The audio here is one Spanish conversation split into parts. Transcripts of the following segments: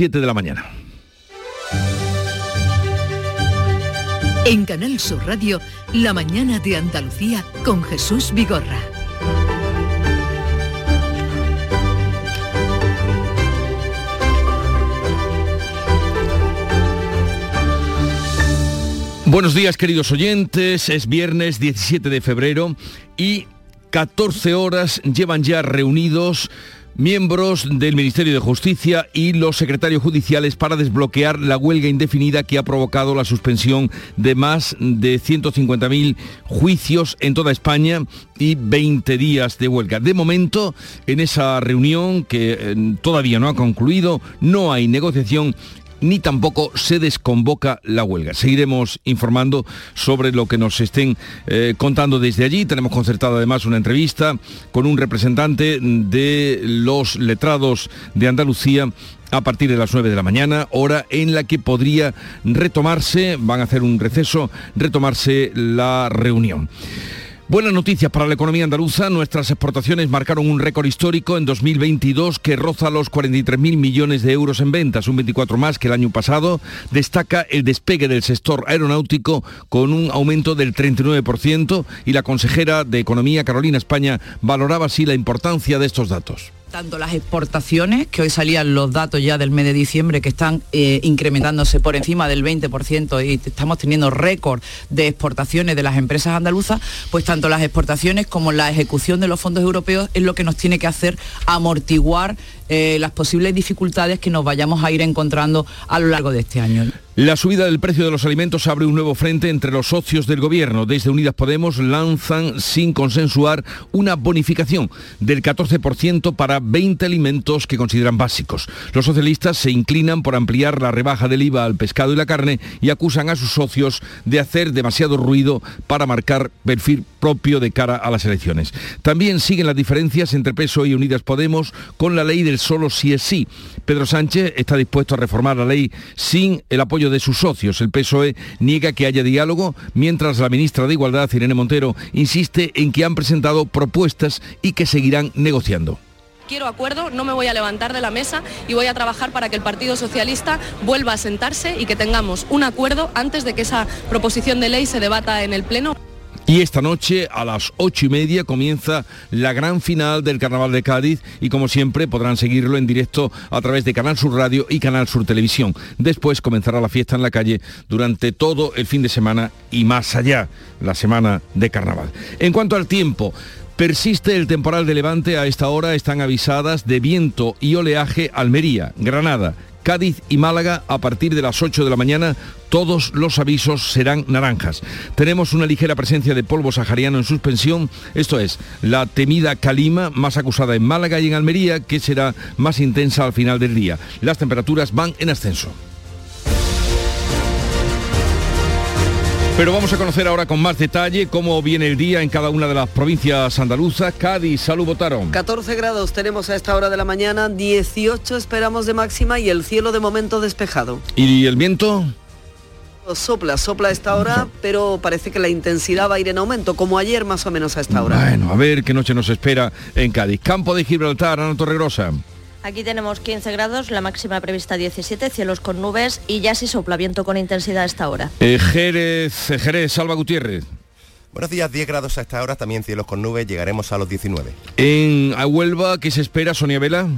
7 de la mañana. En Canal Sur Radio, La mañana de Andalucía con Jesús Vigorra. Buenos días queridos oyentes, es viernes 17 de febrero y 14 horas llevan ya reunidos miembros del Ministerio de Justicia y los secretarios judiciales para desbloquear la huelga indefinida que ha provocado la suspensión de más de 150.000 juicios en toda España y 20 días de huelga. De momento, en esa reunión que eh, todavía no ha concluido, no hay negociación ni tampoco se desconvoca la huelga. Seguiremos informando sobre lo que nos estén eh, contando desde allí. Tenemos concertado además una entrevista con un representante de los letrados de Andalucía a partir de las 9 de la mañana, hora en la que podría retomarse, van a hacer un receso, retomarse la reunión. Buenas noticias para la economía andaluza. Nuestras exportaciones marcaron un récord histórico en 2022 que roza los 43.000 millones de euros en ventas, un 24 más que el año pasado. Destaca el despegue del sector aeronáutico con un aumento del 39% y la consejera de Economía, Carolina España, valoraba así la importancia de estos datos tanto las exportaciones, que hoy salían los datos ya del mes de diciembre, que están eh, incrementándose por encima del 20% y estamos teniendo récord de exportaciones de las empresas andaluzas, pues tanto las exportaciones como la ejecución de los fondos europeos es lo que nos tiene que hacer amortiguar eh, las posibles dificultades que nos vayamos a ir encontrando a lo largo de este año. La subida del precio de los alimentos abre un nuevo frente entre los socios del gobierno. Desde Unidas Podemos lanzan, sin consensuar, una bonificación del 14% para 20 alimentos que consideran básicos. Los socialistas se inclinan por ampliar la rebaja del IVA al pescado y la carne y acusan a sus socios de hacer demasiado ruido para marcar perfil propio de cara a las elecciones. También siguen las diferencias entre PSOE y Unidas Podemos con la ley del solo si es sí. Pedro Sánchez está dispuesto a reformar la ley sin el apoyo de sus socios. El PSOE niega que haya diálogo, mientras la ministra de Igualdad, Irene Montero, insiste en que han presentado propuestas y que seguirán negociando quiero acuerdo, no me voy a levantar de la mesa y voy a trabajar para que el Partido Socialista vuelva a sentarse y que tengamos un acuerdo antes de que esa proposición de ley se debata en el Pleno. Y esta noche a las ocho y media comienza la gran final del Carnaval de Cádiz y como siempre podrán seguirlo en directo a través de Canal Sur Radio y Canal Sur Televisión. Después comenzará la fiesta en la calle durante todo el fin de semana y más allá, la semana de Carnaval. En cuanto al tiempo, Persiste el temporal de levante, a esta hora están avisadas de viento y oleaje Almería, Granada, Cádiz y Málaga a partir de las 8 de la mañana todos los avisos serán naranjas. Tenemos una ligera presencia de polvo sahariano en suspensión, esto es, la temida calima más acusada en Málaga y en Almería, que será más intensa al final del día. Las temperaturas van en ascenso. Pero vamos a conocer ahora con más detalle cómo viene el día en cada una de las provincias andaluzas. Cádiz, salud, votaron. 14 grados tenemos a esta hora de la mañana, 18 esperamos de máxima y el cielo de momento despejado. ¿Y el viento? Sopla, sopla a esta hora, pero parece que la intensidad va a ir en aumento, como ayer más o menos a esta hora. Bueno, a ver qué noche nos espera en Cádiz. Campo de Gibraltar, Ana Torregrosa. Aquí tenemos 15 grados, la máxima prevista 17, cielos con nubes y ya se sopla viento con intensidad a esta hora. Eh, Jerez, eh, Jerez, Salva Gutiérrez. Buenos días, 10 grados a esta hora, también cielos con nubes, llegaremos a los 19. En Huelva, ¿qué se espera, Sonia Vela?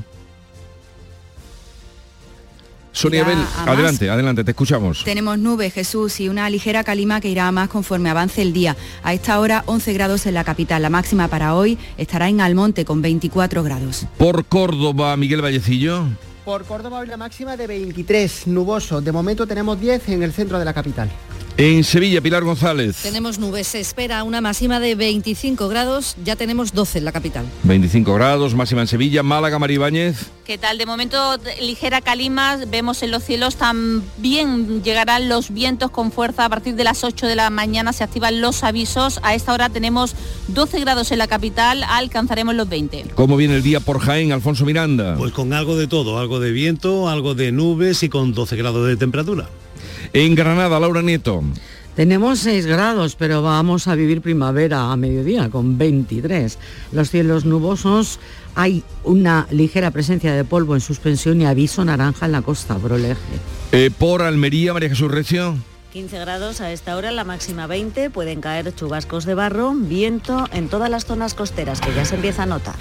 Sonia Bel, adelante, adelante, te escuchamos. Tenemos nubes, Jesús, y una ligera calima que irá más conforme avance el día. A esta hora 11 grados en la capital. La máxima para hoy estará en Almonte con 24 grados. Por Córdoba, Miguel Vallecillo. Por Córdoba hoy la máxima de 23, nuboso. De momento tenemos 10 en el centro de la capital. En Sevilla, Pilar González. Tenemos nubes, se espera una máxima de 25 grados, ya tenemos 12 en la capital. 25 grados, máxima en Sevilla, Málaga, Maribáñez. ¿Qué tal? De momento ligera calima, vemos en los cielos también llegarán los vientos con fuerza a partir de las 8 de la mañana, se activan los avisos. A esta hora tenemos 12 grados en la capital, alcanzaremos los 20. ¿Cómo viene el día por Jaén, Alfonso Miranda? Pues con algo de todo, algo de viento, algo de nubes y con 12 grados de temperatura. En Granada, Laura Nieto. Tenemos 6 grados, pero vamos a vivir primavera a mediodía con 23. Los cielos nubosos, hay una ligera presencia de polvo en suspensión y aviso naranja en la costa Broleje. Eh, por Almería, María Jesús Recio. 15 grados a esta hora, la máxima 20, pueden caer chubascos de barro, viento en todas las zonas costeras que ya se empieza a notar.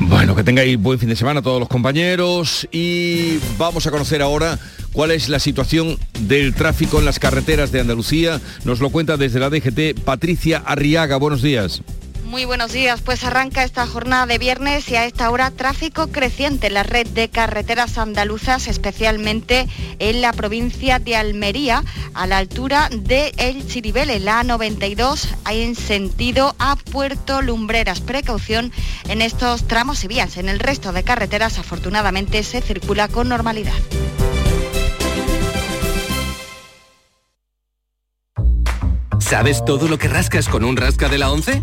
Bueno, que tengáis buen fin de semana todos los compañeros y vamos a conocer ahora cuál es la situación del tráfico en las carreteras de Andalucía. Nos lo cuenta desde la DGT Patricia Arriaga. Buenos días. Muy buenos días, pues arranca esta jornada de viernes y a esta hora tráfico creciente en la red de carreteras andaluzas, especialmente en la provincia de Almería, a la altura de El Chiribele, la A92, en sentido a Puerto Lumbreras. Precaución en estos tramos y vías. En el resto de carreteras, afortunadamente, se circula con normalidad. ¿Sabes todo lo que rascas con un rasca de la 11?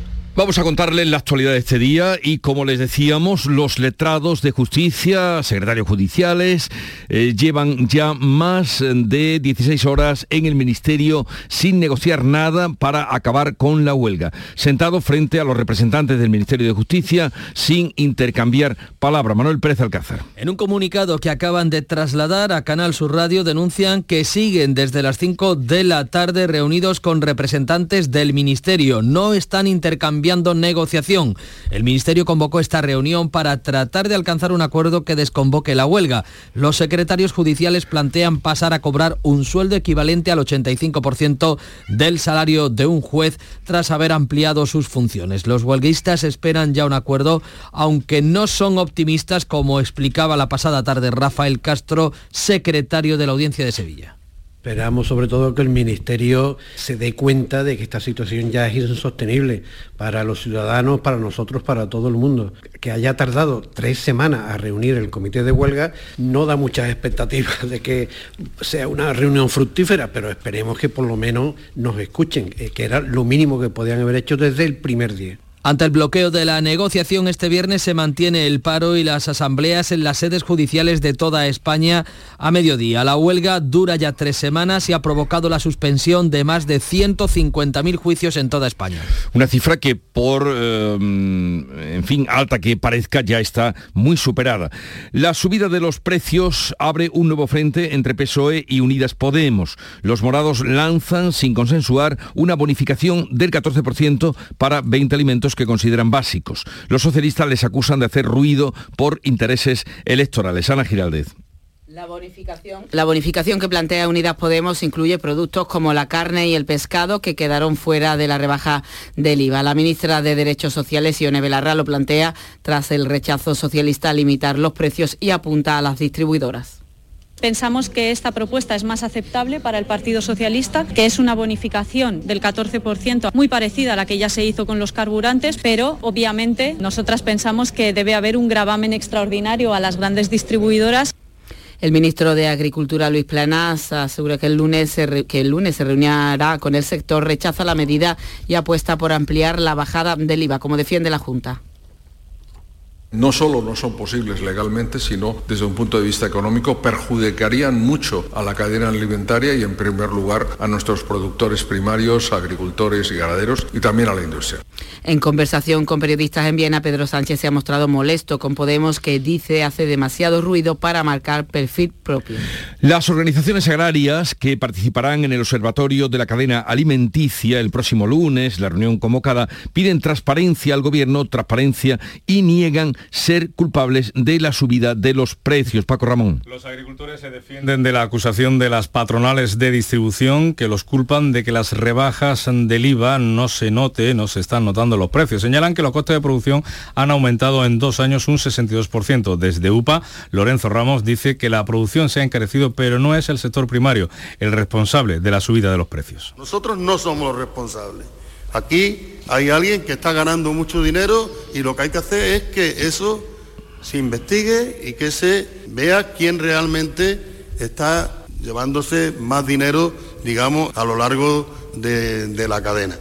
Vamos a contarles la actualidad de este día y como les decíamos, los letrados de justicia, secretarios judiciales, eh, llevan ya más de 16 horas en el ministerio sin negociar nada para acabar con la huelga. Sentado frente a los representantes del Ministerio de Justicia sin intercambiar palabra. Manuel Pérez Alcázar. En un comunicado que acaban de trasladar a Canal Sur Radio denuncian que siguen desde las 5 de la tarde reunidos con representantes del ministerio. No están intercambiando negociación. El Ministerio convocó esta reunión para tratar de alcanzar un acuerdo que desconvoque la huelga. Los secretarios judiciales plantean pasar a cobrar un sueldo equivalente al 85% del salario de un juez tras haber ampliado sus funciones. Los huelguistas esperan ya un acuerdo, aunque no son optimistas, como explicaba la pasada tarde Rafael Castro, secretario de la Audiencia de Sevilla. Esperamos sobre todo que el Ministerio se dé cuenta de que esta situación ya es insostenible para los ciudadanos, para nosotros, para todo el mundo. Que haya tardado tres semanas a reunir el comité de huelga no da muchas expectativas de que sea una reunión fructífera, pero esperemos que por lo menos nos escuchen, eh, que era lo mínimo que podían haber hecho desde el primer día. Ante el bloqueo de la negociación, este viernes se mantiene el paro y las asambleas en las sedes judiciales de toda España a mediodía. La huelga dura ya tres semanas y ha provocado la suspensión de más de 150.000 juicios en toda España. Una cifra que por, eh, en fin, alta que parezca, ya está muy superada. La subida de los precios abre un nuevo frente entre PSOE y Unidas Podemos. Los morados lanzan, sin consensuar, una bonificación del 14% para 20 alimentos que consideran básicos. Los socialistas les acusan de hacer ruido por intereses electorales. Ana Giraldez. La bonificación. la bonificación. que plantea Unidas Podemos incluye productos como la carne y el pescado que quedaron fuera de la rebaja del IVA. La ministra de Derechos Sociales, Ione Belarra, lo plantea tras el rechazo socialista a limitar los precios y apunta a las distribuidoras. Pensamos que esta propuesta es más aceptable para el Partido Socialista, que es una bonificación del 14%, muy parecida a la que ya se hizo con los carburantes, pero obviamente nosotras pensamos que debe haber un gravamen extraordinario a las grandes distribuidoras. El ministro de Agricultura, Luis Planas, asegura que el, lunes se reunirá con el sector, rechaza la medida y apuesta por ampliar la bajada del IVA, como defiende la Junta no solo no son posibles legalmente, sino desde un punto de vista económico perjudicarían mucho a la cadena alimentaria y en primer lugar a nuestros productores primarios, agricultores y ganaderos y también a la industria. En conversación con periodistas en Viena, Pedro Sánchez se ha mostrado molesto con Podemos que dice hace demasiado ruido para marcar perfil propio. Las organizaciones agrarias que participarán en el Observatorio de la Cadena Alimenticia el próximo lunes, la reunión convocada, piden transparencia al gobierno, transparencia y niegan ser culpables de la subida de los precios. Paco Ramón. Los agricultores se defienden de la acusación de las patronales de distribución que los culpan de que las rebajas del IVA no se note, no se están notando los precios. Señalan que los costes de producción han aumentado en dos años un 62%. Desde UPA, Lorenzo Ramos dice que la producción se ha encarecido, pero no es el sector primario el responsable de la subida de los precios. Nosotros no somos los responsables. Aquí hay alguien que está ganando mucho dinero y lo que hay que hacer es que eso se investigue y que se vea quién realmente está llevándose más dinero, digamos, a lo largo de, de la cadena.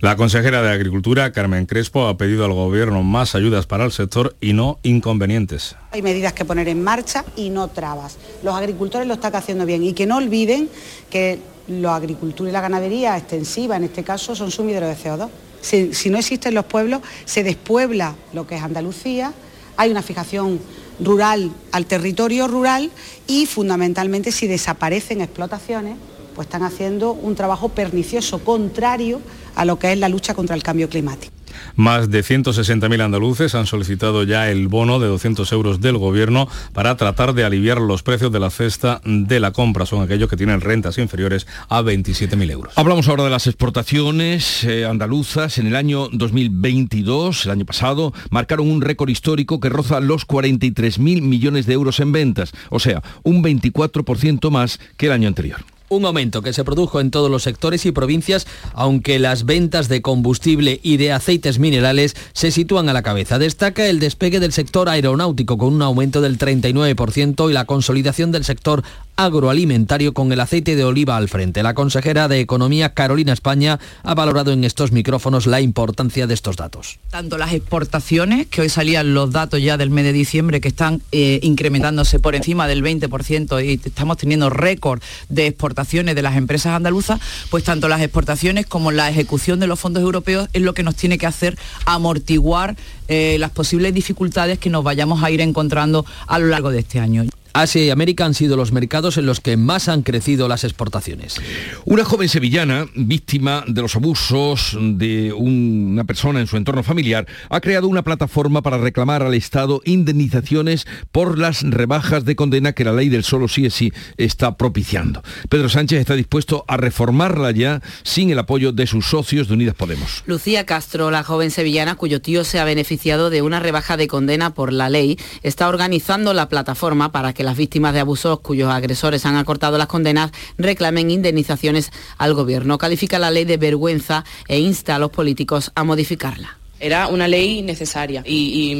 La consejera de Agricultura, Carmen Crespo, ha pedido al Gobierno más ayudas para el sector y no inconvenientes. Hay medidas que poner en marcha y no trabas. Los agricultores lo están haciendo bien y que no olviden que la agricultura y la ganadería extensiva, en este caso, son sumideros de CO2. Si, no existen los pueblos, se despuebla lo que es Andalucía, hay una fijación rural al territorio rural y fundamentalmente si desaparecen explotaciones, pues están haciendo un trabajo pernicioso, contrario a lo que es la lucha contra el cambio climático. Más de 160.000 andaluces han solicitado ya el bono de 200 euros del Gobierno para tratar de aliviar los precios de la cesta de la compra. Son aquellos que tienen rentas inferiores a 27.000 euros. Hablamos ahora de las exportaciones eh, andaluzas. En el año 2022, el año pasado, marcaron un récord histórico que roza los 43.000 millones de euros en ventas, o sea, un 24% más que el año anterior un aumento que se produjo en todos los sectores y provincias, aunque las ventas de combustible y de aceites minerales se sitúan a la cabeza. Destaca el despegue del sector aeronáutico con un aumento del 39% y la consolidación del sector agroalimentario con el aceite de oliva al frente. La consejera de Economía, Carolina España, ha valorado en estos micrófonos la importancia de estos datos. Tanto las exportaciones, que hoy salían los datos ya del mes de diciembre, que están eh, incrementándose por encima del 20% y estamos teniendo récord de exportaciones de las empresas andaluzas, pues tanto las exportaciones como la ejecución de los fondos europeos es lo que nos tiene que hacer amortiguar eh, las posibles dificultades que nos vayamos a ir encontrando a lo largo de este año. Asia y América han sido los mercados en los que más han crecido las exportaciones. Una joven sevillana, víctima de los abusos de una persona en su entorno familiar, ha creado una plataforma para reclamar al Estado indemnizaciones por las rebajas de condena que la ley del solo sí es sí está propiciando. Pedro Sánchez está dispuesto a reformarla ya sin el apoyo de sus socios de Unidas Podemos. Lucía Castro, la joven sevillana cuyo tío se ha beneficiado de una rebaja de condena por la ley, está organizando la plataforma para que las víctimas de abusos cuyos agresores han acortado las condenas reclamen indemnizaciones al gobierno. Califica la ley de vergüenza e insta a los políticos a modificarla. Era una ley necesaria y,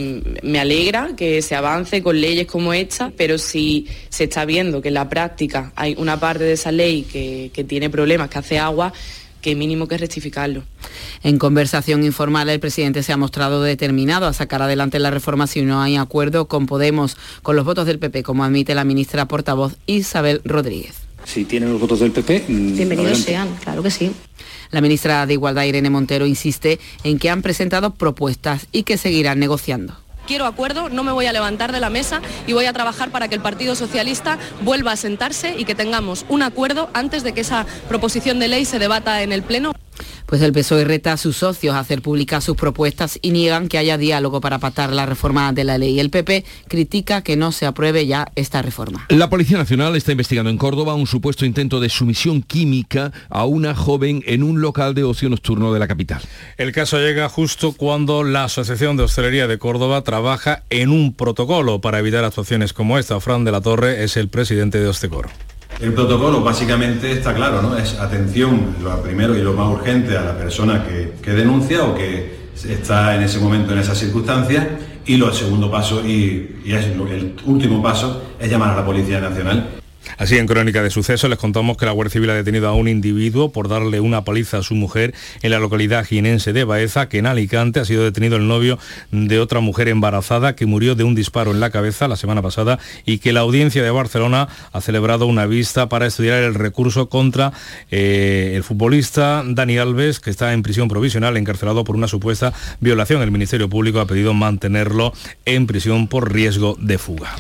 y, me alegra que se avance con leyes como esta, pero si se está viendo que en la práctica hay una parte de esa ley que, que tiene problemas, que hace agua, que mínimo que rectificarlo. En conversación informal, el presidente se ha mostrado determinado a sacar adelante la reforma si no hay acuerdo con Podemos, con los votos del PP, como admite la ministra portavoz Isabel Rodríguez. Si tienen los votos del PP, bienvenidos sean, claro que sí. La ministra de Igualdad, Irene Montero, insiste en que han presentado propuestas y que seguirán negociando. Quiero acuerdo, no me voy a levantar de la mesa y voy a trabajar para que el Partido Socialista vuelva a sentarse y que tengamos un acuerdo antes de que esa proposición de ley se debata en el Pleno. Pues el PSOE reta a sus socios a hacer públicas sus propuestas y niegan que haya diálogo para pactar la reforma de la ley. El PP critica que no se apruebe ya esta reforma. La Policía Nacional está investigando en Córdoba un supuesto intento de sumisión química a una joven en un local de ocio nocturno de la capital. El caso llega justo cuando la Asociación de Hostelería de Córdoba trabaja en un protocolo para evitar actuaciones como esta. Fran de la Torre es el presidente de Ostecoro. El protocolo básicamente está claro, ¿no? Es atención, lo primero y lo más urgente a la persona que, que denuncia o que está en ese momento, en esas circunstancias, y lo segundo paso, y, y es el último paso, es llamar a la Policía Nacional Así en Crónica de Sucesos les contamos que la Guardia Civil ha detenido a un individuo por darle una paliza a su mujer en la localidad jinense de Baeza, que en Alicante ha sido detenido el novio de otra mujer embarazada que murió de un disparo en la cabeza la semana pasada y que la audiencia de Barcelona ha celebrado una vista para estudiar el recurso contra eh, el futbolista Dani Alves, que está en prisión provisional encarcelado por una supuesta violación. El Ministerio Público ha pedido mantenerlo en prisión por riesgo de fuga.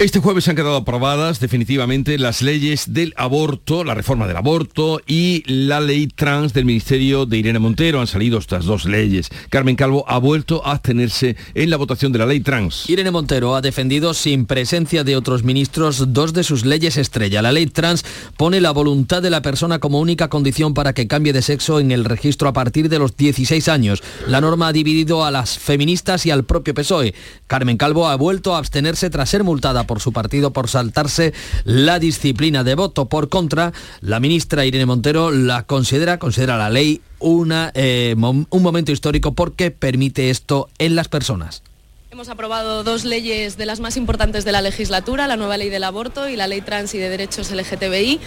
Este jueves han quedado aprobadas definitivamente las leyes del aborto, la reforma del aborto y la ley trans del Ministerio de Irene Montero. Han salido estas dos leyes. Carmen Calvo ha vuelto a abstenerse en la votación de la ley trans. Irene Montero ha defendido sin presencia de otros ministros dos de sus leyes estrella. La ley trans pone la voluntad de la persona como única condición para que cambie de sexo en el registro a partir de los 16 años. La norma ha dividido a las feministas y al propio PSOE. Carmen Calvo ha vuelto a abstenerse tras ser multada por su partido por saltarse la disciplina de voto. Por contra, la ministra Irene Montero la considera, considera la ley una, eh, un momento histórico porque permite esto en las personas. Hemos aprobado dos leyes de las más importantes de la legislatura, la nueva ley del aborto y la ley trans y de derechos LGTBI,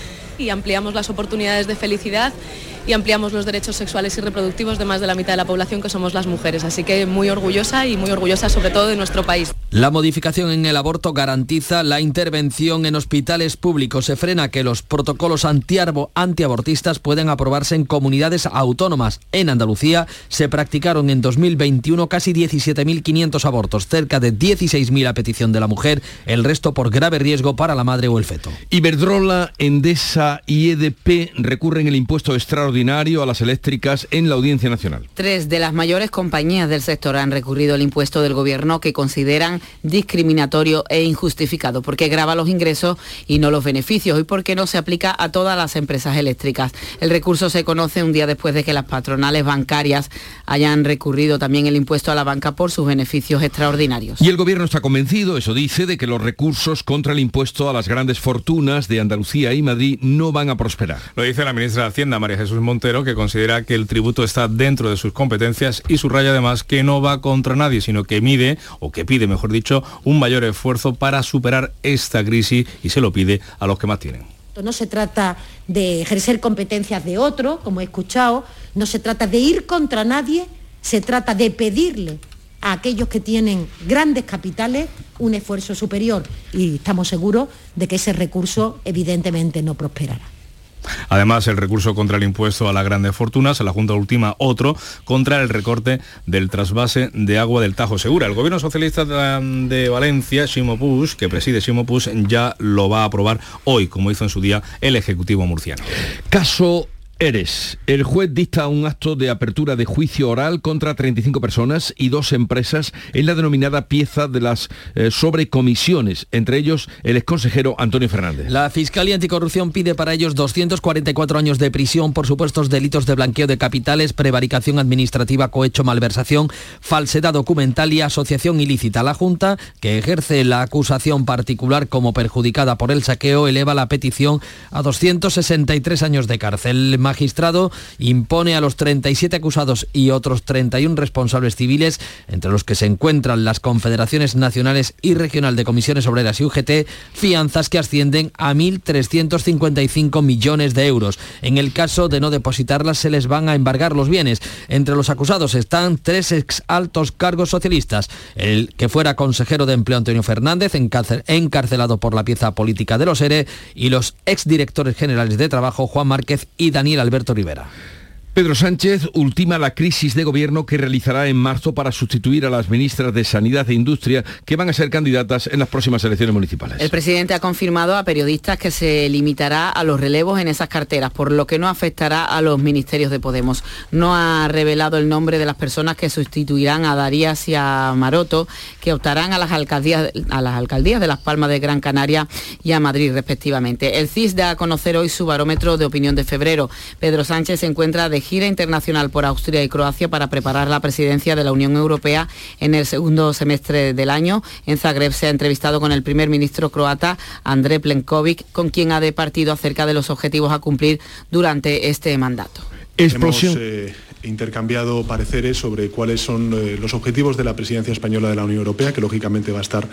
y ampliamos las oportunidades de felicidad y ampliamos los derechos sexuales y reproductivos de más de la mitad de la población que somos las mujeres. Así que muy orgullosa y muy orgullosa sobre todo de nuestro país. La modificación en el aborto garantiza la intervención en hospitales públicos. Se frena que los protocolos antiabortistas pueden aprobarse en comunidades autónomas. En Andalucía se practicaron en 2021 casi 17.500 abortos, cerca de 16.000 a petición de la mujer, el resto por grave riesgo para la madre o el feto. Iberdrola, Endesa y EDP recurren el impuesto extraordinario a las eléctricas en la Audiencia Nacional. Tres de las mayores compañías del sector han recurrido al impuesto del gobierno que consideran discriminatorio e injustificado porque grava los ingresos y no los beneficios y porque no se aplica a todas las empresas eléctricas. El recurso se conoce un día después de que las patronales bancarias hayan recurrido también el impuesto a la banca por sus beneficios extraordinarios. Y el gobierno está convencido, eso dice, de que los recursos contra el impuesto a las grandes fortunas de Andalucía y Madrid no van a prosperar. Lo dice la ministra de Hacienda, María Jesús Montero, que considera que el tributo está dentro de sus competencias y subraya además que no va contra nadie, sino que mide, o que pide, mejor dicho, un mayor esfuerzo para superar esta crisis y se lo pide a los que más tienen. No se trata de ejercer competencias de otro, como he escuchado, no se trata de ir contra nadie, se trata de pedirle a aquellos que tienen grandes capitales un esfuerzo superior y estamos seguros de que ese recurso evidentemente no prosperará. Además, el recurso contra el impuesto a las grandes fortunas, a la Junta última otro contra el recorte del trasvase de agua del Tajo Segura. El gobierno socialista de Valencia, Ximo que preside Ximo ya lo va a aprobar hoy, como hizo en su día el Ejecutivo murciano. Caso Eres. El juez dicta un acto de apertura de juicio oral contra 35 personas y dos empresas en la denominada pieza de las eh, sobrecomisiones, entre ellos el exconsejero Antonio Fernández. La Fiscalía Anticorrupción pide para ellos 244 años de prisión por supuestos delitos de blanqueo de capitales, prevaricación administrativa, cohecho, malversación, falsedad documental y asociación ilícita. La Junta, que ejerce la acusación particular como perjudicada por el saqueo, eleva la petición a 263 años de cárcel magistrado impone a los 37 acusados y otros 31 responsables civiles, entre los que se encuentran las confederaciones nacionales y regional de comisiones obreras y UGT, fianzas que ascienden a 1.355 millones de euros. En el caso de no depositarlas se les van a embargar los bienes. Entre los acusados están tres ex altos cargos socialistas. El que fuera consejero de empleo Antonio Fernández, encarcelado por la pieza política de los ERE, y los exdirectores generales de trabajo Juan Márquez y Daniel Alberto Rivera. Pedro Sánchez ultima la crisis de gobierno que realizará en marzo para sustituir a las ministras de Sanidad e Industria que van a ser candidatas en las próximas elecciones municipales. El presidente ha confirmado a periodistas que se limitará a los relevos en esas carteras, por lo que no afectará a los ministerios de Podemos. No ha revelado el nombre de las personas que sustituirán a Darías y a Maroto, que optarán a las alcaldías, a las alcaldías de Las Palmas de Gran Canaria y a Madrid, respectivamente. El CIS da a conocer hoy su barómetro de opinión de febrero. Pedro Sánchez se encuentra de gira internacional por Austria y Croacia para preparar la presidencia de la Unión Europea en el segundo semestre del año. En Zagreb se ha entrevistado con el primer ministro croata, André Plenkovic, con quien ha departido acerca de los objetivos a cumplir durante este mandato. Explosión. Eh, intercambiado pareceres sobre cuáles son eh, los objetivos de la presidencia española de la Unión Europea, que lógicamente va a estar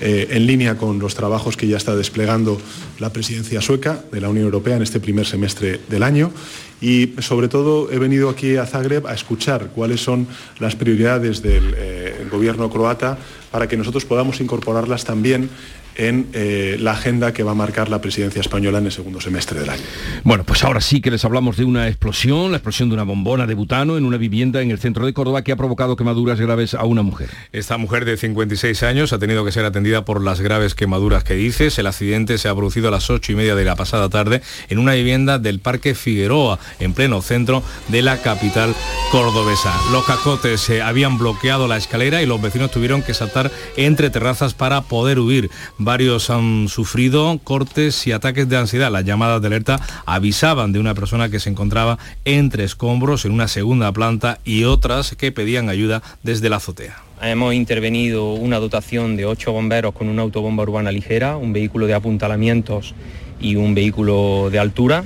eh, en línea con los trabajos que ya está desplegando la presidencia sueca de la Unión Europea en este primer semestre del año. Y sobre todo he venido aquí a Zagreb a escuchar cuáles son las prioridades del eh, gobierno croata para que nosotros podamos incorporarlas también en eh, la agenda que va a marcar la presidencia española en el segundo semestre del año. Bueno, pues ahora sí que les hablamos de una explosión, la explosión de una bombona de butano en una vivienda en el centro de Córdoba que ha provocado quemaduras graves a una mujer. Esta mujer de 56 años ha tenido que ser atendida por las graves quemaduras que dices. El accidente se ha producido a las 8 y media de la pasada tarde en una vivienda del Parque Figueroa, en pleno centro de la capital cordobesa. Los cacotes se habían bloqueado la escalera y los vecinos tuvieron que saltar entre terrazas para poder huir. Varios han sufrido cortes y ataques de ansiedad. Las llamadas de alerta avisaban de una persona que se encontraba entre escombros en una segunda planta y otras que pedían ayuda desde la azotea. Hemos intervenido una dotación de ocho bomberos con una autobomba urbana ligera, un vehículo de apuntalamientos y un vehículo de altura.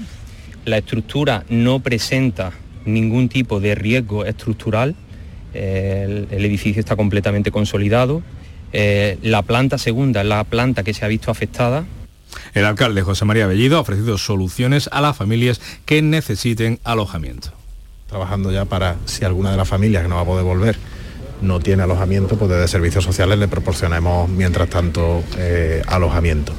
La estructura no presenta ningún tipo de riesgo estructural. El, edificio está completamente consolidado. Eh, la planta segunda es la planta que se ha visto afectada. El alcalde José María Bellido ha ofrecido soluciones a las familias que necesiten alojamiento. Trabajando ya para, si alguna de las familias que no va a poder volver no tiene alojamiento, pues desde servicios sociales le proporcionemos mientras tanto eh, alojamiento.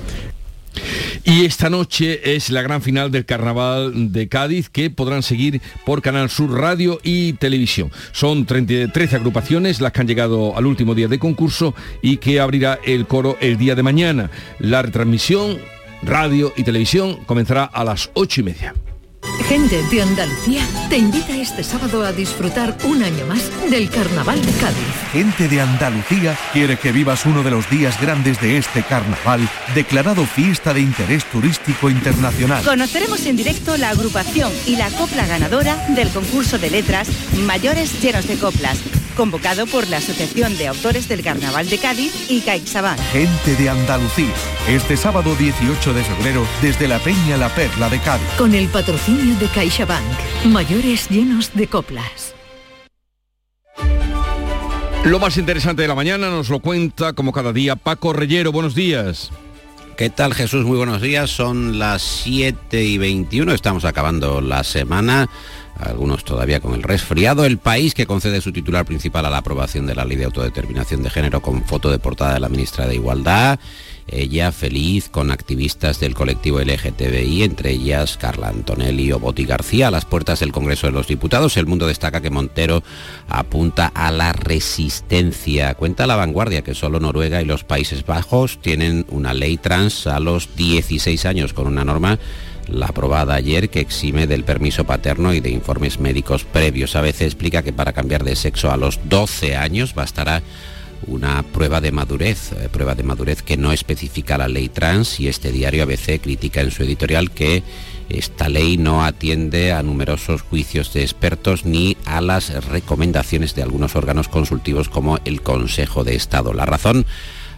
Y esta noche es la gran final del Carnaval de Cádiz que podrán seguir por Canal Sur Radio y Televisión. Son 30, 13 agrupaciones las que han llegado al último día de concurso y que abrirá el coro el día de mañana. La retransmisión, radio y televisión comenzará a las 8 y media. Gente de Andalucía te invita este sábado a disfrutar un año más del Carnaval de Cádiz. Gente de Andalucía quiere que vivas uno de los días grandes de este carnaval, declarado fiesta de interés turístico internacional. Conoceremos en directo la agrupación y la copla ganadora del concurso de letras Mayores Llenos de Coplas, convocado por la Asociación de Autores del Carnaval de Cádiz y CaixaBank. Gente de Andalucía, este sábado 18 de febrero, desde la Peña La Perla de Cádiz. Con el patrocinio de CaixaBank. Mayores llenos de coplas. Lo más interesante de la mañana nos lo cuenta como cada día Paco Reyero. Buenos días. ¿Qué tal Jesús? Muy buenos días. Son las 7 y 21. Estamos acabando la semana. Algunos todavía con el resfriado. El país que concede su titular principal a la aprobación de la ley de autodeterminación de género con foto de portada de la ministra de Igualdad ella feliz con activistas del colectivo LGTBI, entre ellas Carla Antonelli o Boti García, a las puertas del Congreso de los Diputados. El mundo destaca que Montero apunta a la resistencia. Cuenta la vanguardia que solo Noruega y los Países Bajos tienen una ley trans a los 16 años con una norma la aprobada ayer que exime del permiso paterno y de informes médicos previos. A veces explica que para cambiar de sexo a los 12 años bastará una prueba de madurez, eh, prueba de madurez que no especifica la ley trans y este diario ABC critica en su editorial que esta ley no atiende a numerosos juicios de expertos ni a las recomendaciones de algunos órganos consultivos como el Consejo de Estado. La razón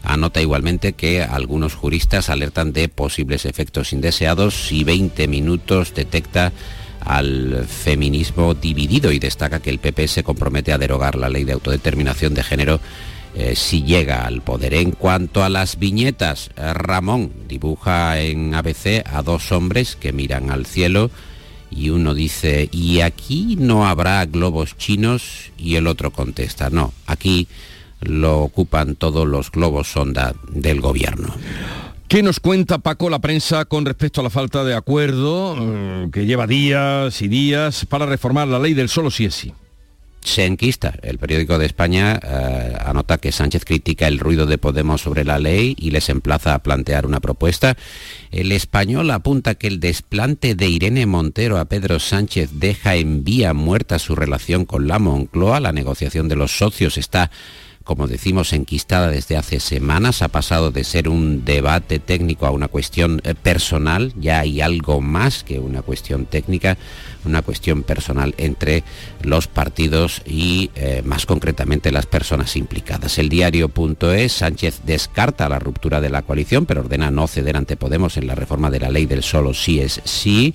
anota igualmente que algunos juristas alertan de posibles efectos indeseados y 20 minutos detecta al feminismo dividido y destaca que el PP se compromete a derogar la ley de autodeterminación de género eh, si llega al poder. En cuanto a las viñetas, eh, Ramón dibuja en ABC a dos hombres que miran al cielo y uno dice, ¿y aquí no habrá globos chinos? Y el otro contesta, no, aquí lo ocupan todos los globos sonda del gobierno. ¿Qué nos cuenta Paco la prensa con respecto a la falta de acuerdo eh, que lleva días y días para reformar la ley del solo si es sí? Se enquista. El periódico de España eh, anota que Sánchez critica el ruido de Podemos sobre la ley y les emplaza a plantear una propuesta. El español apunta que el desplante de Irene Montero a Pedro Sánchez deja en vía muerta su relación con la Moncloa. La negociación de los socios está como decimos, enquistada desde hace semanas, ha pasado de ser un debate técnico a una cuestión eh, personal, ya hay algo más que una cuestión técnica, una cuestión personal entre los partidos y eh, más concretamente las personas implicadas. El diario.es, Sánchez descarta la ruptura de la coalición, pero ordena no ceder ante Podemos en la reforma de la ley del solo sí es sí.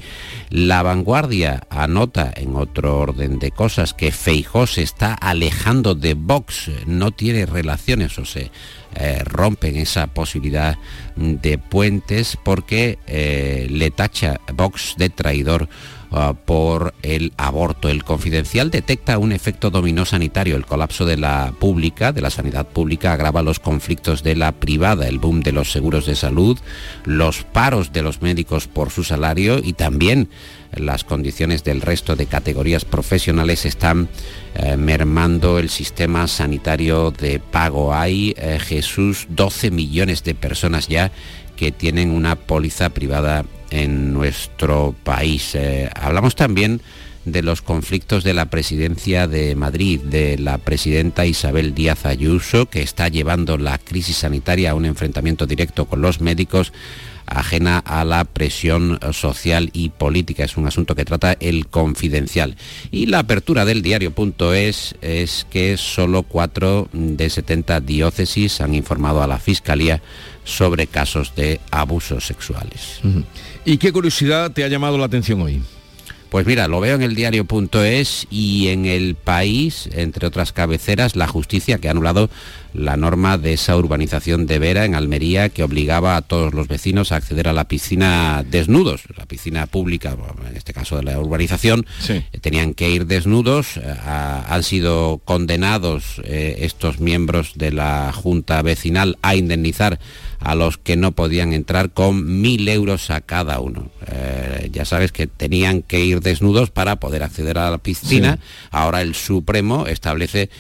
La vanguardia anota en otro orden de cosas que Feijó se está alejando de Vox, no tiene relaciones o se eh, rompen esa posibilidad de puentes porque eh, le tacha Vox de traidor ah, por el aborto. El confidencial detecta un efecto dominó sanitario. El colapso de la pública, de la sanidad pública, agrava los conflictos de la privada, el boom de los seguros de salud, los paros de los médicos por su salario y también las condiciones del resto de categorías profesionales están eh, mermando el sistema sanitario de pago. Hay, eh, Jesús, 12 millones de personas ya que tienen una póliza privada en nuestro país. Eh, hablamos también de los conflictos de la presidencia de Madrid, de la presidenta Isabel Díaz Ayuso, que está llevando la crisis sanitaria a un enfrentamiento directo con los médicos ajena a la presión social y política. Es un asunto que trata el confidencial. Y la apertura del diario.es es que solo cuatro de 70 diócesis han informado a la Fiscalía sobre casos de abusos sexuales. ¿Y qué curiosidad te ha llamado la atención hoy? Pues mira, lo veo en el diario.es y en el país, entre otras cabeceras, la justicia que ha anulado la norma de esa urbanización de Vera en Almería que obligaba a todos los vecinos a acceder a la piscina desnudos, la piscina pública, en este caso de la urbanización, eh, tenían que ir desnudos, eh, han sido condenados eh, estos miembros de la Junta Vecinal a indemnizar a los que no podían entrar con mil euros a cada uno. ya sabes que tenían que ir desnudos para poder acceder a la piscina. Ahora el Supremo establece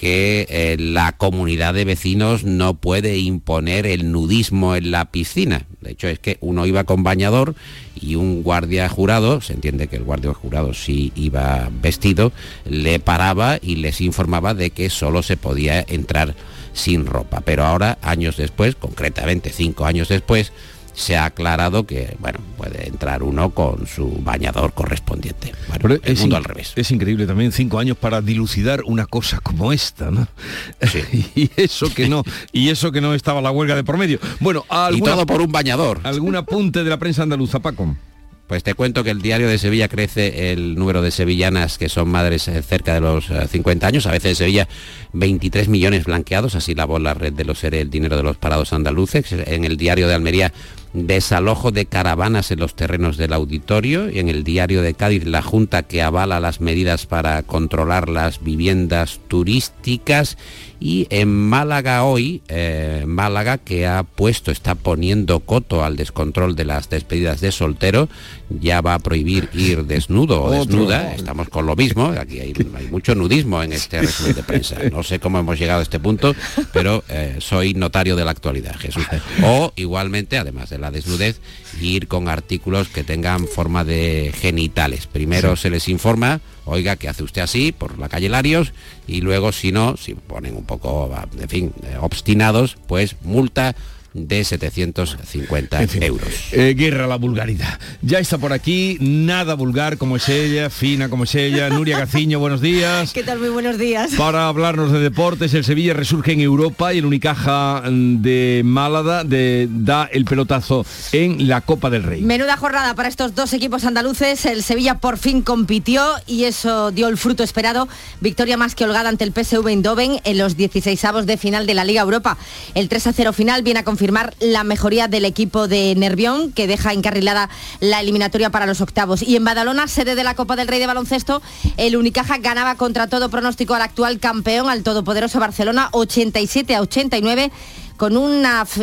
que eh, la comunidad de vecinos no puede imponer el nudismo en la piscina. De hecho, es que uno iba con bañador y un guardia jurado, se entiende que el guardia jurado sí iba vestido, le paraba y les informaba de que solo se podía entrar sin ropa. Pero ahora, años después, concretamente cinco años después, se ha aclarado que bueno puede entrar uno con su bañador correspondiente. Bueno, el es mundo al revés. Es increíble también cinco años para dilucidar una cosa como esta, ¿no? y eso que no, y eso que no estaba la huelga de por medio. Bueno, y todo por un bañador. ¿Algún apunte de la prensa andaluza, Paco? Pues te cuento que el diario de Sevilla crece el número de sevillanas que son madres eh, cerca de los 50 eh, años. A veces en Sevilla 23 millones blanqueados, así lavó la red de los ERE el dinero de los parados andaluces. En el diario de Almería desalojo de caravanas en los terrenos del auditorio y en el diario de Cádiz la Junta que avala las medidas para controlar las viviendas turísticas y en Málaga hoy, eh, Málaga que ha puesto, está poniendo coto al descontrol de las despedidas de soltero, ya va a prohibir ir desnudo o desnuda, estamos con lo mismo, aquí hay, mucho nudismo en este resumen de prensa, no sé cómo hemos llegado a este punto, pero eh, soy notario de la actualidad, Jesús. O igualmente, además de la desnudez, ir con artículos que tengan forma de genitales. Primero se les informa, oiga, que hace usted así por la calle Larios? Y luego, si no, si ponen un poco, en fin, eh, obstinados, pues multa de 750 euros. Eh, guerra a la vulgaridad. Ya está por aquí, nada vulgar como es ella, fina como es ella. Nuria Gaciño, buenos días. ¿Qué tal? Muy buenos días. Para hablarnos de deportes, el Sevilla resurge en Europa y el Unicaja de Málaga de, da el pelotazo en la Copa del Rey. Menuda jornada para estos dos equipos andaluces. El Sevilla por fin compitió y eso dio el fruto esperado. Victoria más que holgada ante el PSV Eindhoven en los 16 avos de final de la Liga Europa. El 3 a 0 final viene a confirmar la mejoría del equipo de Nervión, que deja encarrilada la eliminatoria para los octavos. Y en Badalona, sede de la Copa del Rey de Baloncesto, el Unicaja ganaba contra todo pronóstico al actual campeón, al todopoderoso Barcelona, 87 a 89 con,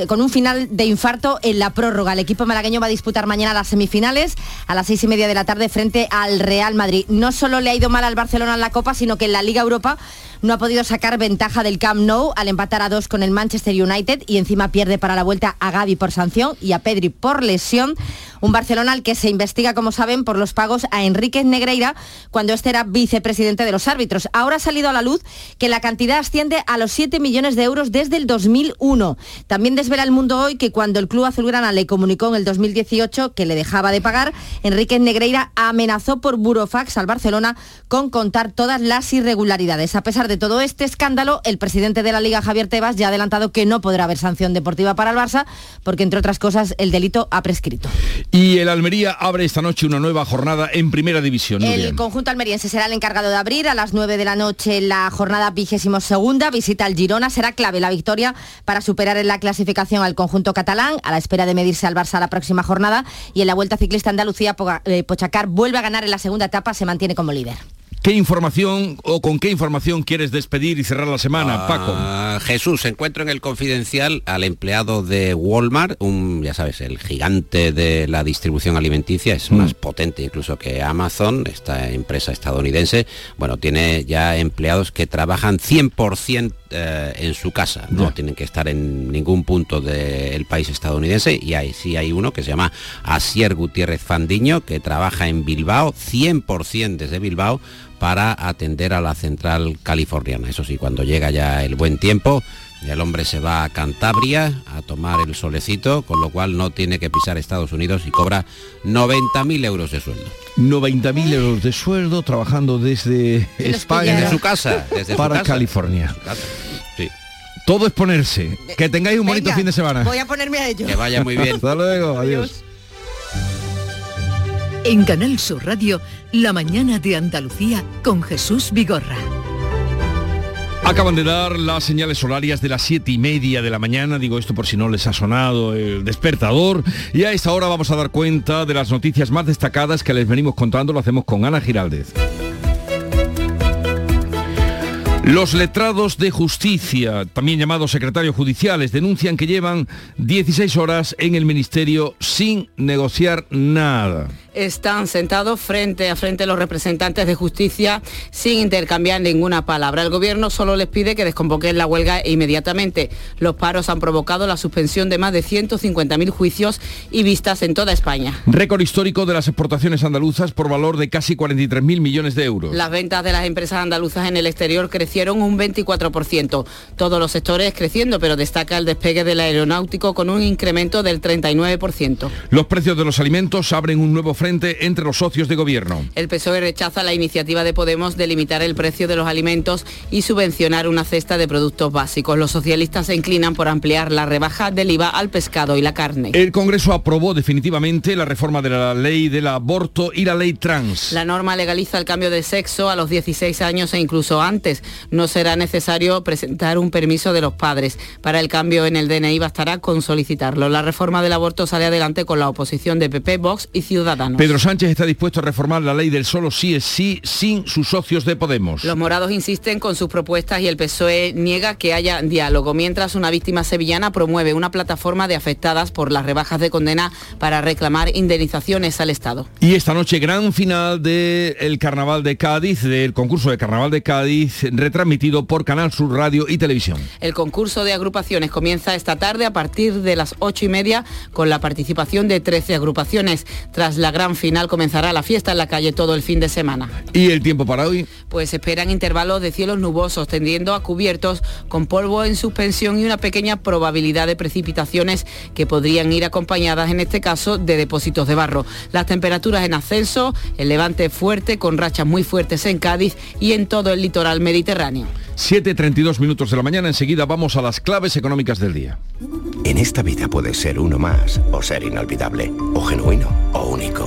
con un final de infarto en la prórroga. El equipo malagueño va a disputar mañana las semifinales a las seis y media de la tarde frente al Real Madrid. No solo le ha ido mal al Barcelona en la Copa, sino que en la Liga Europa no ha podido sacar ventaja del Camp Nou al empatar a dos con el Manchester United y encima pierde para la vuelta a Gaby por sanción y a Pedri por lesión. Un Barcelona al que se investiga, como saben, por los pagos a Enrique Negreira cuando este era vicepresidente de los árbitros. Ahora ha salido a la luz que la cantidad asciende a los 7 millones de euros desde el 2001. También desvela el mundo hoy que cuando el club azulgrana le comunicó en el 2018 que le dejaba de pagar, Enrique Negreira amenazó por burofax al Barcelona con contar todas las irregularidades. A pesar de todo este escándalo, el presidente de la Liga, Javier Tebas, ya ha adelantado que no podrá haber sanción deportiva para el Barça porque, entre otras cosas, el delito ha prescrito. Y el Almería abre esta noche una nueva jornada en Primera División. El conjunto almeriense será el encargado de abrir a las 9 de la noche la jornada vigésimo segunda. Visita al Girona. Será clave la victoria para superar en la clasificación al conjunto catalán a la espera de medirse al Barça la próxima jornada. Y en la Vuelta Ciclista Andalucía, eh, Pochacar vuelve a ganar en la segunda etapa, se mantiene como líder. ¿Qué información o con qué información quieres despedir y cerrar la semana, Ah, Paco? Jesús, encuentro en el confidencial al empleado de Walmart, un, ya sabes, el gigante de la distribución alimenticia, es más potente incluso que Amazon, esta empresa estadounidense. Bueno, tiene ya empleados que trabajan 100% eh, en su casa, no tienen que estar en ningún punto del país estadounidense y ahí sí hay uno que se llama Asier Gutiérrez Fandiño que trabaja en Bilbao, 100% desde Bilbao para atender a la central californiana. Eso sí, cuando llega ya el buen tiempo, el hombre se va a Cantabria a tomar el solecito, con lo cual no tiene que pisar Estados Unidos y cobra 90.000 euros de sueldo. 90.000 euros de sueldo trabajando desde España. Desde su casa, desde su para casa. California. Sí. Todo es ponerse. Que tengáis un bonito fin de semana. Voy a ponerme a ello. Que vaya muy bien. Hasta luego. Adiós. En Canal Sur Radio, La mañana de Andalucía con Jesús Vigorra. Acaban de dar las señales horarias de las siete y media de la mañana, digo esto por si no les ha sonado el despertador, y a esta hora vamos a dar cuenta de las noticias más destacadas que les venimos contando, lo hacemos con Ana Giraldez. Los letrados de justicia, también llamados secretarios judiciales, denuncian que llevan 16 horas en el ministerio sin negociar nada. Están sentados frente a frente los representantes de justicia sin intercambiar ninguna palabra. El gobierno solo les pide que desconvoquen la huelga inmediatamente. Los paros han provocado la suspensión de más de 150.000 juicios y vistas en toda España. Récord histórico de las exportaciones andaluzas por valor de casi 43.000 millones de euros. Las ventas de las empresas andaluzas en el exterior crecieron un 24%. Todos los sectores creciendo, pero destaca el despegue del aeronáutico con un incremento del 39%. Los precios de los alimentos abren un nuevo frente entre los socios de gobierno. El PSOE rechaza la iniciativa de Podemos de limitar el precio de los alimentos y subvencionar una cesta de productos básicos. Los socialistas se inclinan por ampliar la rebaja del IVA al pescado y la carne. El Congreso aprobó definitivamente la reforma de la ley del aborto y la ley trans. La norma legaliza el cambio de sexo a los 16 años e incluso antes. No será necesario presentar un permiso de los padres. Para el cambio en el DNI bastará con solicitarlo. La reforma del aborto sale adelante con la oposición de PP, Vox y Ciudadanos. Pedro Sánchez está dispuesto a reformar la ley del solo sí es sí sin sus socios de Podemos. Los morados insisten con sus propuestas y el PSOE niega que haya diálogo, mientras una víctima sevillana promueve una plataforma de afectadas por las rebajas de condena para reclamar indemnizaciones al Estado. Y esta noche gran final del Carnaval de Cádiz, del concurso de Carnaval de Cádiz, retransmitido por Canal Sur Radio y Televisión. El concurso de agrupaciones comienza esta tarde a partir de las ocho y media con la participación de 13 agrupaciones. Tras la gran final comenzará la fiesta en la calle todo el fin de semana. ¿Y el tiempo para hoy? Pues esperan intervalos de cielos nubosos tendiendo a cubiertos con polvo en suspensión y una pequeña probabilidad de precipitaciones que podrían ir acompañadas en este caso de depósitos de barro. Las temperaturas en ascenso, el levante fuerte con rachas muy fuertes en Cádiz y en todo el litoral mediterráneo. 7.32 minutos de la mañana, enseguida vamos a las claves económicas del día. En esta vida puedes ser uno más o ser inolvidable, o genuino, o único,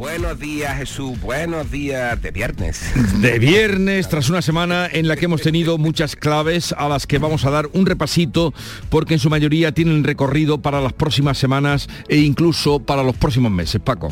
Buenos días Jesús, buenos días de viernes. De viernes, tras una semana en la que hemos tenido muchas claves a las que vamos a dar un repasito porque en su mayoría tienen recorrido para las próximas semanas e incluso para los próximos meses. Paco.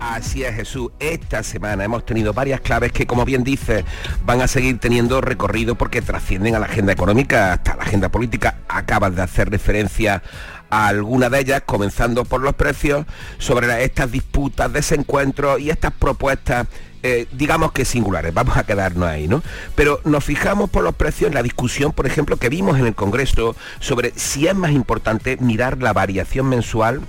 Así es Jesús, esta semana hemos tenido varias claves que como bien dice van a seguir teniendo recorrido porque trascienden a la agenda económica hasta la agenda política. Acabas de hacer referencia a alguna de ellas, comenzando por los precios, sobre estas disputas, desencuentros y estas propuestas eh, digamos que singulares, vamos a quedarnos ahí, ¿no? Pero nos fijamos por los precios la discusión, por ejemplo, que vimos en el Congreso sobre si es más importante mirar la variación mensual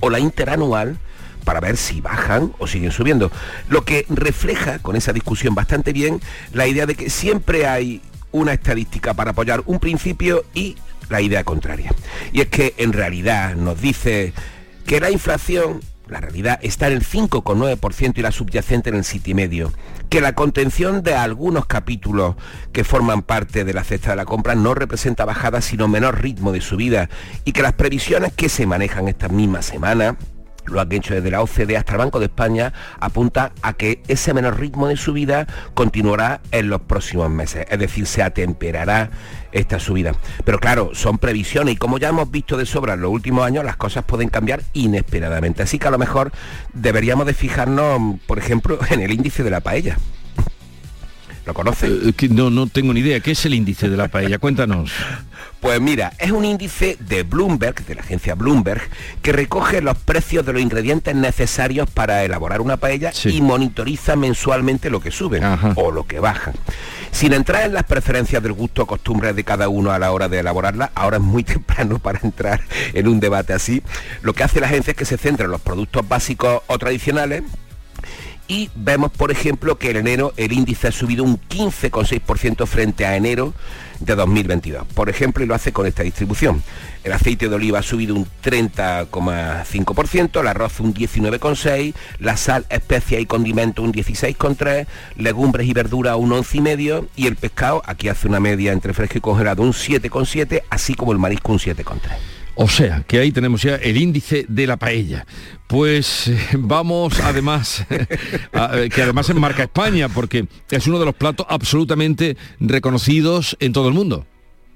o la interanual para ver si bajan o siguen subiendo. Lo que refleja con esa discusión bastante bien la idea de que siempre hay una estadística para apoyar un principio y la idea contraria. Y es que en realidad nos dice que la inflación, la realidad, está en el 5,9% y la subyacente en el 7,5%. Que la contención de algunos capítulos que forman parte de la cesta de la compra no representa bajada, sino menor ritmo de subida. Y que las previsiones que se manejan esta misma semana lo han hecho desde la OCDE hasta el Banco de España, apunta a que ese menor ritmo de subida continuará en los próximos meses, es decir, se atemperará esta subida. Pero claro, son previsiones y como ya hemos visto de sobra en los últimos años, las cosas pueden cambiar inesperadamente. Así que a lo mejor deberíamos de fijarnos, por ejemplo, en el índice de la paella. ¿Lo conoces? Eh, no, no tengo ni idea. ¿Qué es el índice de la paella? Cuéntanos. Pues mira, es un índice de Bloomberg, de la agencia Bloomberg, que recoge los precios de los ingredientes necesarios para elaborar una paella y monitoriza mensualmente lo que sube o lo que baja. Sin entrar en las preferencias del gusto o costumbres de cada uno a la hora de elaborarla, ahora es muy temprano para entrar en un debate así. Lo que hace la agencia es que se centra en los productos básicos o tradicionales, y vemos, por ejemplo, que en enero el índice ha subido un 15,6% frente a enero de 2022. Por ejemplo, y lo hace con esta distribución. El aceite de oliva ha subido un 30,5%, el arroz un 19,6%, la sal, especia y condimento un 16,3%, legumbres y verduras un 11,5% y el pescado, aquí hace una media entre fresco y congelado, un 7,7%, así como el marisco un 7,3%. O sea, que ahí tenemos ya el índice de la paella. Pues eh, vamos además, eh, que además enmarca España, porque es uno de los platos absolutamente reconocidos en todo el mundo.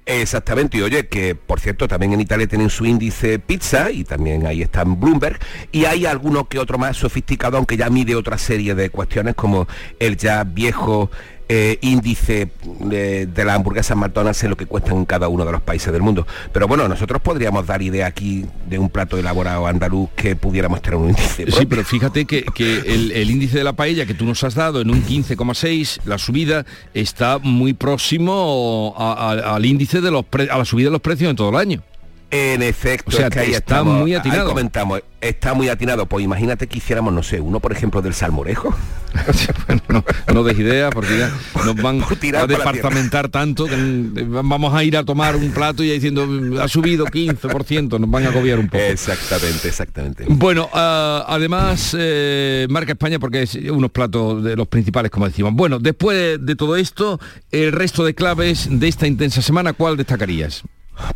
Exactamente, y oye, que por cierto también en Italia tienen su índice pizza y también ahí está en Bloomberg y hay alguno que otro más sofisticado, aunque ya mide otra serie de cuestiones como el ya viejo eh, índice de, de las hamburguesas McDonald's en lo que cuestan en cada uno de los países del mundo. Pero bueno, nosotros podríamos dar idea aquí de un plato elaborado andaluz que pudiéramos tener un índice. Sí, pero fíjate que, el, índice de la paella que tú nos has dado en un 15,6, la subida está muy próximo al índice de los a la subida de los precios en todo el año. En efecto, o sea, que ahí está muy atinado. comentamos, está muy atinado. Pues imagínate que hiciéramos, no sé, uno por ejemplo del salmorejo. no, no des idea porque ya nos van a departamentar tanto que vamos a ir a tomar un plato y ya diciendo ha subido 15%, nos van a agobiar un poco. Exactamente, exactamente. Bueno, ah, además eh, marca España porque es unos platos de los principales, como decimos. Bueno, después de todo esto, el resto de claves de esta intensa semana, ¿cuál destacarías?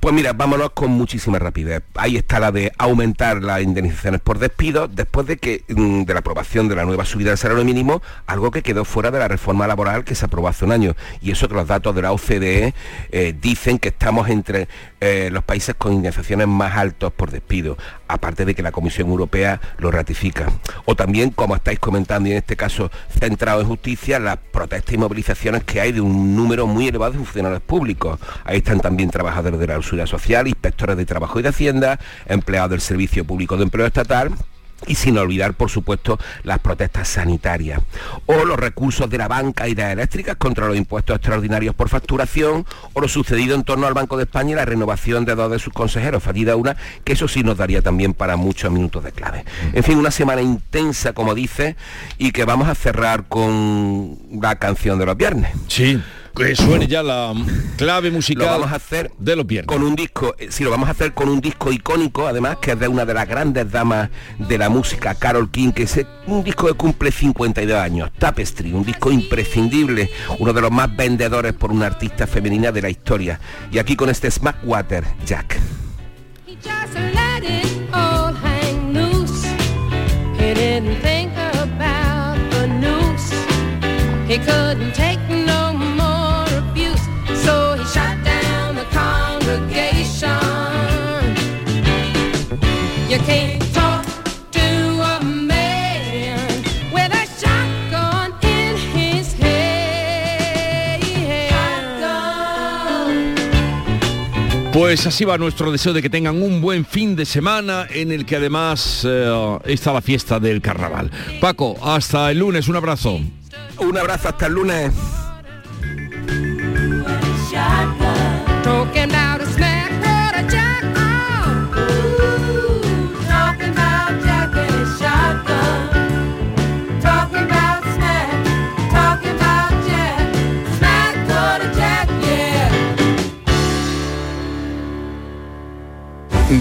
Pues mira, vámonos con muchísima rapidez. Ahí está la de aumentar las indemnizaciones por despido después de que mm, de la aprobación de la nueva subida del salario mínimo, algo que quedó fuera de la reforma laboral que se aprobó hace un año. Y eso que los datos de la OCDE eh, dicen que estamos entre eh, los países con indemnizaciones más altos por despido, aparte de que la Comisión Europea lo ratifica. O también, como estáis comentando, y en este caso centrado en justicia, las protestas y movilizaciones que hay de un número muy elevado de funcionarios públicos. Ahí están también trabajadores de la Seguridad Social, inspectores de Trabajo y de Hacienda, empleados del Servicio Público de Empleo Estatal y sin olvidar, por supuesto, las protestas sanitarias o los recursos de la banca y de las eléctricas contra los impuestos extraordinarios por facturación o lo sucedido en torno al Banco de España y la renovación de dos de sus consejeros, fallida una, que eso sí nos daría también para muchos minutos de clave. En fin, una semana intensa, como dice, y que vamos a cerrar con la canción de los viernes. Sí que suene ya la clave musical lo vamos a hacer de los viernes. Con un disco, eh, sí, lo vamos a hacer con un disco icónico, además, que es de una de las grandes damas de la música, Carol King, que es un disco que cumple 52 años, Tapestry, un disco imprescindible, uno de los más vendedores por una artista femenina de la historia. Y aquí con este Smackwater, Jack. Pues así va nuestro deseo de que tengan un buen fin de semana en el que además eh, está la fiesta del carnaval. Paco, hasta el lunes, un abrazo. Un abrazo hasta el lunes.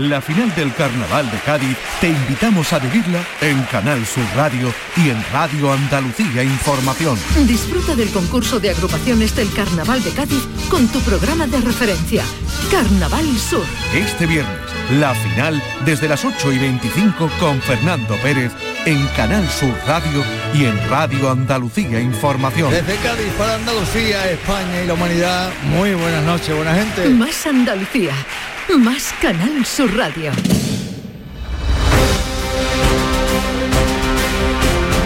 La final del Carnaval de Cádiz te invitamos a vivirla en Canal Sur Radio y en Radio Andalucía Información. Disfruta del concurso de agrupaciones del Carnaval de Cádiz con tu programa de referencia, Carnaval Sur. Este viernes, la final desde las 8 y 25 con Fernando Pérez en Canal Sur Radio y en Radio Andalucía Información. Desde Cádiz para Andalucía, España y la humanidad, muy buenas noches, buena gente. Más Andalucía más Canal Sur Radio.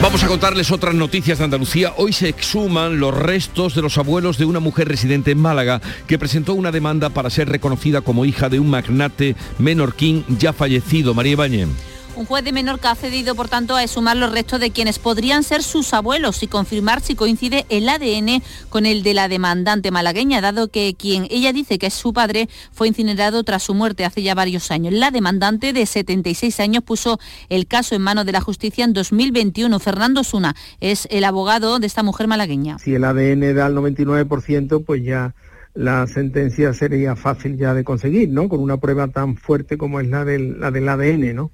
Vamos a contarles otras noticias de Andalucía. Hoy se exhuman los restos de los abuelos de una mujer residente en Málaga que presentó una demanda para ser reconocida como hija de un magnate menorquín ya fallecido, María Ibañez. Un juez de Menorca ha cedido, por tanto, a exhumar los restos de quienes podrían ser sus abuelos y confirmar si coincide el ADN con el de la demandante malagueña, dado que quien ella dice que es su padre fue incinerado tras su muerte hace ya varios años. La demandante de 76 años puso el caso en manos de la justicia en 2021. Fernando Suna es el abogado de esta mujer malagueña. Si el ADN da el 99%, pues ya la sentencia sería fácil ya de conseguir, ¿no? Con una prueba tan fuerte como es la del, la del ADN, ¿no?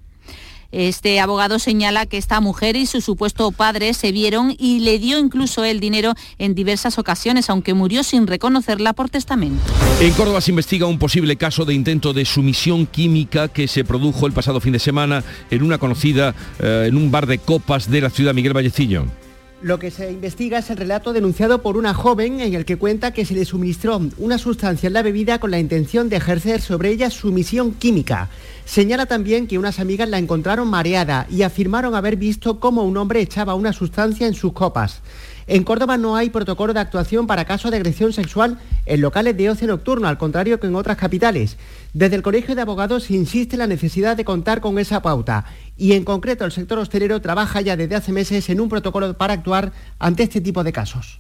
Este abogado señala que esta mujer y su supuesto padre se vieron y le dio incluso el dinero en diversas ocasiones, aunque murió sin reconocerla por testamento. En Córdoba se investiga un posible caso de intento de sumisión química que se produjo el pasado fin de semana en una conocida, eh, en un bar de copas de la ciudad Miguel Vallecillo. Lo que se investiga es el relato denunciado por una joven en el que cuenta que se le suministró una sustancia en la bebida con la intención de ejercer sobre ella sumisión química. Señala también que unas amigas la encontraron mareada y afirmaron haber visto cómo un hombre echaba una sustancia en sus copas. En Córdoba no hay protocolo de actuación para casos de agresión sexual en locales de ocio nocturno, al contrario que en otras capitales. Desde el Colegio de Abogados insiste en la necesidad de contar con esa pauta y en concreto el sector hostelero trabaja ya desde hace meses en un protocolo para actuar ante este tipo de casos.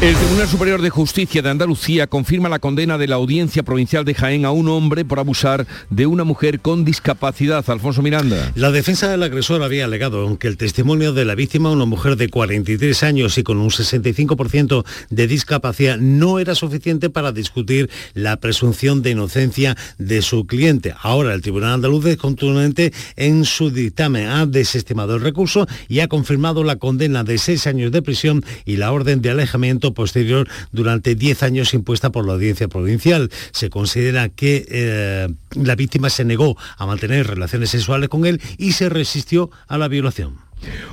El Tribunal Superior de Justicia de Andalucía confirma la condena de la Audiencia Provincial de Jaén a un hombre por abusar de una mujer con discapacidad. Alfonso Miranda. La defensa del agresor había alegado que el testimonio de la víctima, una mujer de 43 años y con un 65% de discapacidad, no era suficiente para discutir la presunción de inocencia de su cliente. Ahora el Tribunal Andaluz es contundente en su dictamen. Ha desestimado el recurso y ha confirmado la condena de seis años de prisión y la orden de alejamiento posterior durante 10 años impuesta por la audiencia provincial. Se considera que eh, la víctima se negó a mantener relaciones sexuales con él y se resistió a la violación.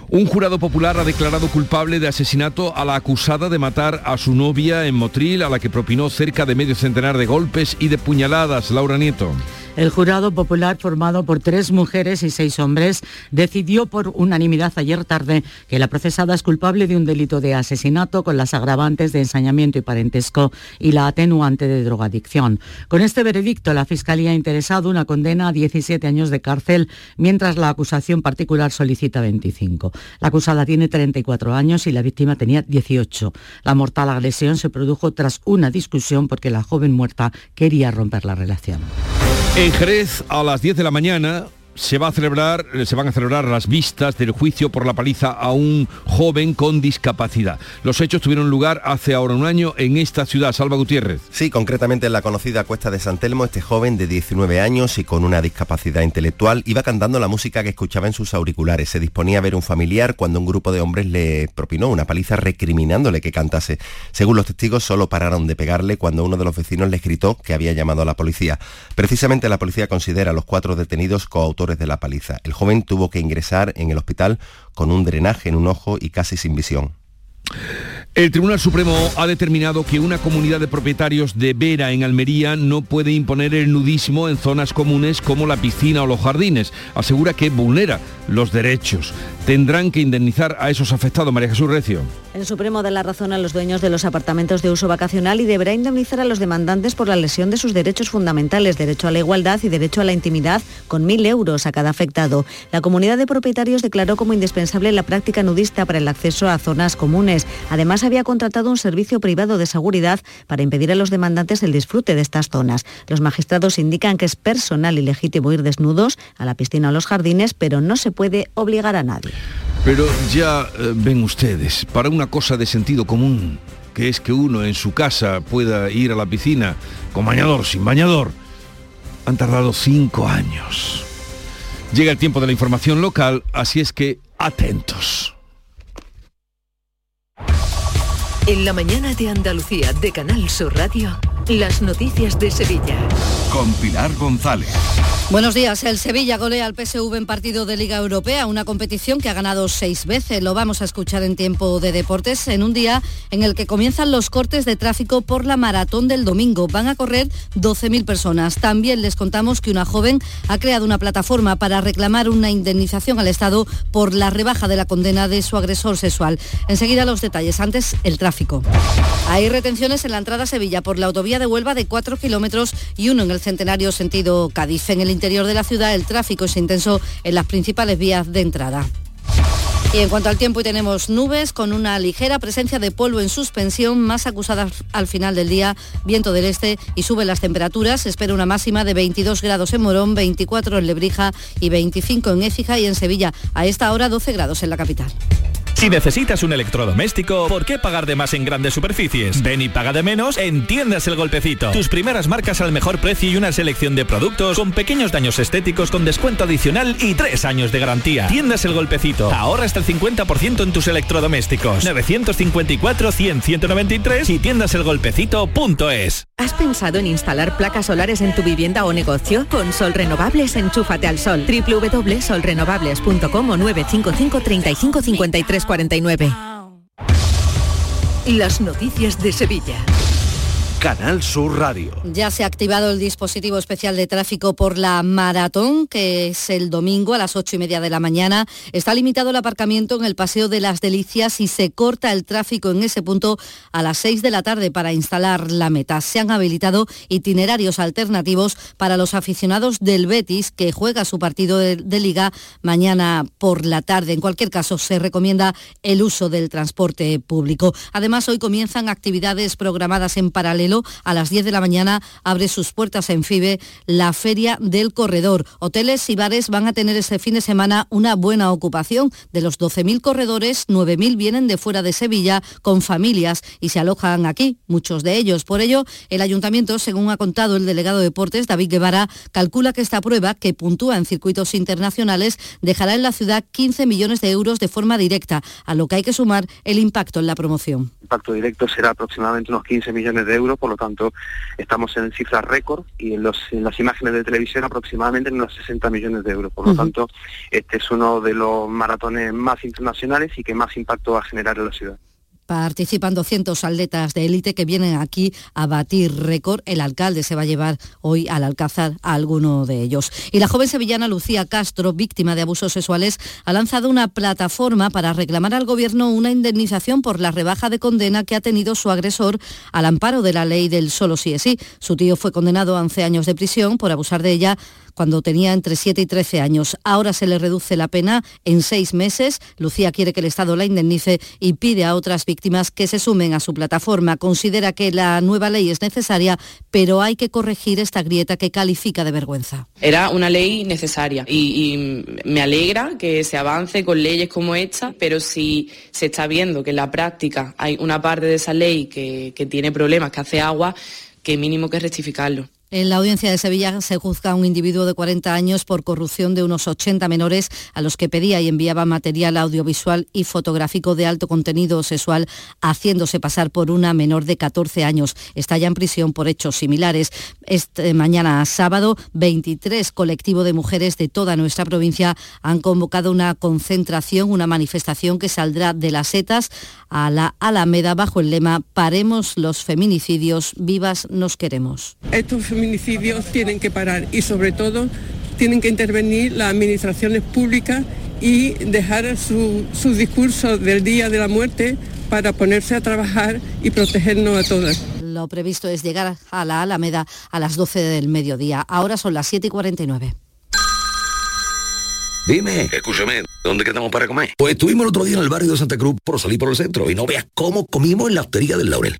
Un jurado popular ha declarado culpable de asesinato a la acusada de matar a su novia en Motril, a la que propinó cerca de medio centenar de golpes y de puñaladas. Laura Nieto. El jurado popular, formado por tres mujeres y seis hombres, decidió por unanimidad ayer tarde que la procesada es culpable de un delito de asesinato con las agravantes de ensañamiento y parentesco y la atenuante de drogadicción. Con este veredicto, la Fiscalía ha interesado una condena a 17 años de cárcel, mientras la acusación particular solicita 25. La acusada tiene 34 años y la víctima tenía 18. La mortal agresión se produjo tras una discusión porque la joven muerta quería romper la relación. En Jerez, a las 10 de la mañana, se, va a celebrar, se van a celebrar las vistas del juicio por la paliza a un joven con discapacidad. Los hechos tuvieron lugar hace ahora un año en esta ciudad. Salva Gutiérrez. Sí, concretamente en la conocida Cuesta de San Telmo, este joven de 19 años y con una discapacidad intelectual iba cantando la música que escuchaba en sus auriculares. Se disponía a ver un familiar cuando un grupo de hombres le propinó una paliza recriminándole que cantase. Según los testigos, solo pararon de pegarle cuando uno de los vecinos les gritó que había llamado a la policía. Precisamente la policía considera a los cuatro detenidos coautores de la paliza. El joven tuvo que ingresar en el hospital con un drenaje en un ojo y casi sin visión. El Tribunal Supremo ha determinado que una comunidad de propietarios de Vera en Almería no puede imponer el nudismo en zonas comunes como la piscina o los jardines. Asegura que vulnera los derechos. Tendrán que indemnizar a esos afectados. María Jesús Recio. El Supremo da la razón a los dueños de los apartamentos de uso vacacional y deberá indemnizar a los demandantes por la lesión de sus derechos fundamentales, derecho a la igualdad y derecho a la intimidad, con mil euros a cada afectado. La comunidad de propietarios declaró como indispensable la práctica nudista para el acceso a zonas comunes. Además, había contratado un servicio privado de seguridad para impedir a los demandantes el disfrute de estas zonas. Los magistrados indican que es personal y legítimo ir desnudos a la piscina o los jardines, pero no se puede obligar a nadie. Pero ya eh, ven ustedes, para una cosa de sentido común, que es que uno en su casa pueda ir a la piscina con bañador, sin bañador, han tardado cinco años. Llega el tiempo de la información local, así es que atentos. En la mañana de Andalucía de Canal Sur Radio, las noticias de Sevilla. Con Pilar González. Buenos días. El Sevilla golea al PSV en partido de Liga Europea, una competición que ha ganado seis veces. Lo vamos a escuchar en tiempo de deportes, en un día en el que comienzan los cortes de tráfico por la maratón del domingo. Van a correr 12.000 personas. También les contamos que una joven ha creado una plataforma para reclamar una indemnización al Estado por la rebaja de la condena de su agresor sexual. Enseguida los detalles. Antes, el tráfico. Hay retenciones en la entrada a Sevilla por la autovía de Huelva de 4 kilómetros y uno en el centenario sentido Cádiz. En el interior de la ciudad el tráfico es intenso en las principales vías de entrada. Y en cuanto al tiempo, tenemos nubes con una ligera presencia de polvo en suspensión, más acusada al final del día, viento del este y suben las temperaturas. Se espera una máxima de 22 grados en Morón, 24 en Lebrija y 25 en Écija y en Sevilla. A esta hora 12 grados en la capital. Si necesitas un electrodoméstico, ¿por qué pagar de más en grandes superficies? Ven y paga de menos en Tiendas El Golpecito. Tus primeras marcas al mejor precio y una selección de productos con pequeños daños estéticos con descuento adicional y tres años de garantía. Tiendas El Golpecito. Ahorra hasta el 50% en tus electrodomésticos. 954-100-193 y tiendaselgolpecito.es. ¿Has pensado en instalar placas solares en tu vivienda o negocio? Con Sol Renovables, enchúfate al sol. www.solrenovables.com o 955 35 53 49. Las noticias de Sevilla. Canal Sur Radio. Ya se ha activado el dispositivo especial de tráfico por la maratón, que es el domingo a las ocho y media de la mañana. Está limitado el aparcamiento en el Paseo de las Delicias y se corta el tráfico en ese punto a las seis de la tarde para instalar la meta. Se han habilitado itinerarios alternativos para los aficionados del Betis, que juega su partido de, de liga mañana por la tarde. En cualquier caso, se recomienda el uso del transporte público. Además, hoy comienzan actividades programadas en paralelo a las 10 de la mañana abre sus puertas en FIBE la Feria del Corredor. Hoteles y bares van a tener este fin de semana una buena ocupación. De los 12.000 corredores, 9.000 vienen de fuera de Sevilla con familias y se alojan aquí, muchos de ellos. Por ello, el ayuntamiento, según ha contado el delegado de deportes, David Guevara, calcula que esta prueba, que puntúa en circuitos internacionales, dejará en la ciudad 15 millones de euros de forma directa, a lo que hay que sumar el impacto en la promoción. El impacto directo será aproximadamente unos 15 millones de euros por lo tanto estamos en cifras récord y en, los, en las imágenes de televisión aproximadamente en unos 60 millones de euros. Por lo tanto, este es uno de los maratones más internacionales y que más impacto va a generar en la ciudad. Participan 200 atletas de élite que vienen aquí a batir récord. El alcalde se va a llevar hoy al Alcázar a alguno de ellos. Y la joven sevillana Lucía Castro, víctima de abusos sexuales, ha lanzado una plataforma para reclamar al gobierno una indemnización por la rebaja de condena que ha tenido su agresor al amparo de la ley del solo sí es sí. Su tío fue condenado a 11 años de prisión por abusar de ella cuando tenía entre 7 y 13 años. Ahora se le reduce la pena en seis meses. Lucía quiere que el Estado la indemnice y pide a otras víctimas que se sumen a su plataforma. Considera que la nueva ley es necesaria, pero hay que corregir esta grieta que califica de vergüenza. Era una ley necesaria y, me alegra que se avance con leyes como esta, pero si se está viendo que en la práctica hay una parte de esa ley que, que tiene problemas, que hace agua, que mínimo que rectificarlo. En la audiencia de Sevilla se juzga a un individuo de 40 años por corrupción de unos 80 menores a los que pedía y enviaba material audiovisual y fotográfico de alto contenido sexual, haciéndose pasar por una menor de 14 años. Está ya en prisión por hechos similares. Este mañana sábado, 23 colectivos de mujeres de toda nuestra provincia han convocado una concentración, una manifestación que saldrá de las setas a la Alameda bajo el lema Paremos los feminicidios, vivas nos queremos feminicidios tienen que parar y sobre todo tienen que intervenir las administraciones públicas y dejar su, su discurso del día de la muerte para ponerse a trabajar y protegernos a todas. Lo previsto es llegar a la Alameda a las 12 del mediodía. Ahora son las 7 y 49. Dime, escúchame, ¿dónde quedamos para comer? Pues estuvimos el otro día en el barrio de Santa Cruz por salir por el centro y no veas cómo comimos en la hostería del Laurel.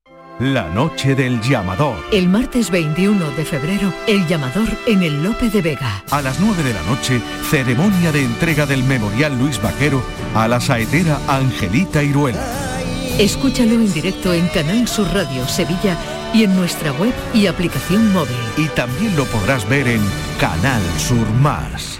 La noche del llamador. El martes 21 de febrero, el llamador en el Lope de Vega. A las 9 de la noche, ceremonia de entrega del Memorial Luis Vaquero a la saetera Angelita Iruela. Escúchalo en directo en Canal Sur Radio Sevilla y en nuestra web y aplicación móvil. Y también lo podrás ver en Canal Sur Más.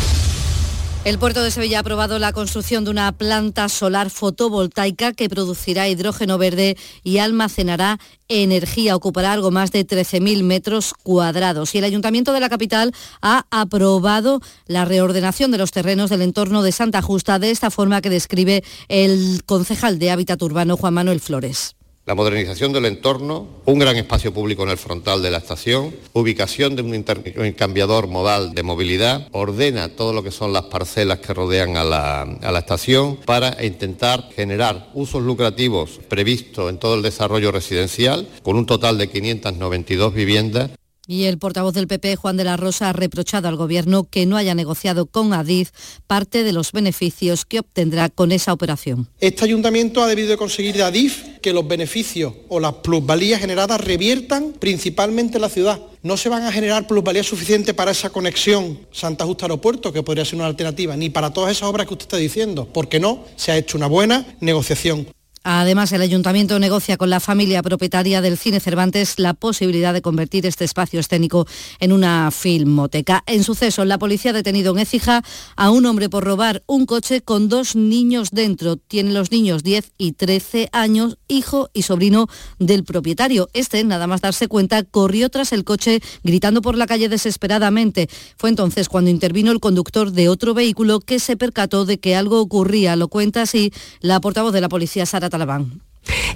El puerto de Sevilla ha aprobado la construcción de una planta solar fotovoltaica que producirá hidrógeno verde y almacenará energía. Ocupará algo más de 13.000 metros cuadrados. Y el Ayuntamiento de la capital ha aprobado la reordenación de los terrenos del entorno de Santa Justa de esta forma que describe el concejal de Hábitat Urbano, Juan Manuel Flores la modernización del entorno, un gran espacio público en el frontal de la estación, ubicación de un intercambiador modal de movilidad, ordena todo lo que son las parcelas que rodean a la, estación para intentar generar usos lucrativos previstos en todo el desarrollo residencial, con un total de 592 viviendas y el portavoz del PP, Juan de la Rosa, ha reprochado al Gobierno que no haya negociado con Adif parte de los beneficios que obtendrá con esa operación. Este ayuntamiento ha debido de conseguir de Adif que los beneficios o las plusvalías generadas reviertan principalmente en la ciudad. No se van a generar plusvalías suficientes para esa conexión Santa Justa Aeropuerto, que podría ser una alternativa, ni para todas esas obras que usted está diciendo, porque no se ha hecho una buena negociación. Además, el ayuntamiento negocia con la familia propietaria del Cine Cervantes la posibilidad de convertir este espacio escénico en una filmoteca. En suceso, la policía ha detenido en Écija a un hombre por robar un coche con dos niños dentro. Tienen los niños 10 y 13 años, hijo y sobrino del propietario. Este, nada más darse cuenta, corrió tras el coche gritando por la calle desesperadamente. Fue entonces cuando intervino el conductor de otro vehículo que se percató de que algo ocurría. Lo cuenta así la portavoz de la policía, Sara Talabán.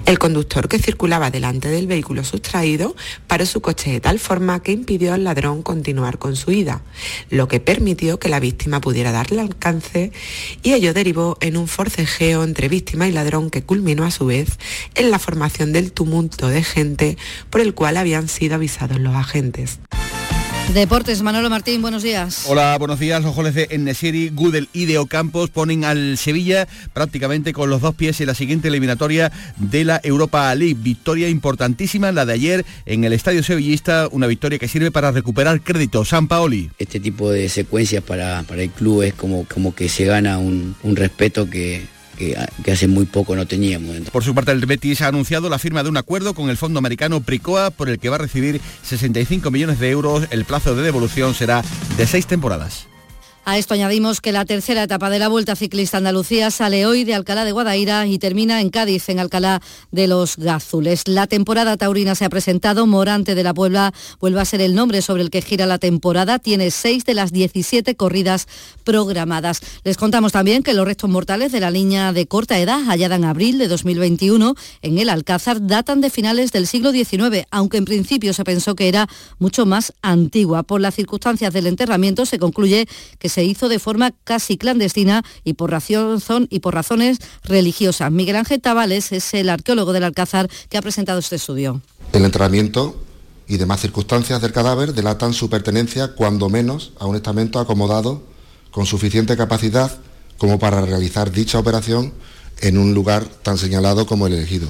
El conductor que circulaba delante del vehículo sustraído paró su coche de tal forma que impidió al ladrón continuar con su ida, lo que permitió que la víctima pudiera darle alcance y ello derivó en un forcejeo entre víctima y ladrón que culminó a su vez en la formación del tumulto de gente por el cual habían sido avisados los agentes. Deportes, Manolo Martín, buenos días. Hola, buenos días. Los goles de Enesiri, Gudel y de Ocampos ponen al Sevilla prácticamente con los dos pies en la siguiente eliminatoria de la Europa League. Victoria importantísima, la de ayer en el Estadio Sevillista, una victoria que sirve para recuperar crédito. San Paoli. Este tipo de secuencias para, para el club es como, como que se gana un, un respeto que, que, hace muy poco no teníamos. Por su parte, el Betis ha anunciado la firma de un acuerdo con el fondo americano Pricoa por el que va a recibir 65 millones de euros. El plazo de devolución será de seis temporadas. A esto añadimos que la tercera etapa de la Vuelta Ciclista Andalucía sale hoy de Alcalá de Guadaira y termina en Cádiz, en Alcalá de los Gázules. La temporada taurina se ha presentado, Morante de la Puebla vuelve a ser el nombre sobre el que gira la temporada, tiene seis de las 17 corridas programadas. Les contamos también que los restos mortales de la niña de corta edad hallada en abril de 2021 en el Alcázar datan de finales del siglo XIX, aunque en principio se pensó que era mucho más antigua. Por las circunstancias del enterramiento se concluye que se hizo de forma casi clandestina y por, razón, y por razones religiosas. Miguel Ángel Tavales es el arqueólogo del Alcázar que ha presentado este estudio. El entrenamiento y demás circunstancias del cadáver delatan su pertenencia cuando menos a un estamento acomodado con suficiente capacidad como para realizar dicha operación en un lugar tan señalado como el elegido.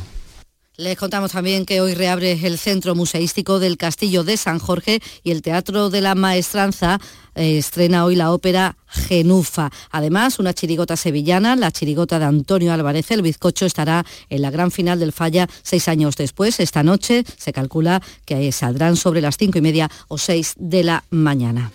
Les contamos también que hoy reabre el Centro Museístico del Castillo de San Jorge y el Teatro de la Maestranza eh, estrena hoy la ópera Genufa. Además, una chirigota sevillana, la chirigota de Antonio Álvarez el Bizcocho, estará en la gran final del Falla seis años después. Esta noche se calcula que saldrán sobre las cinco y media o seis de la mañana.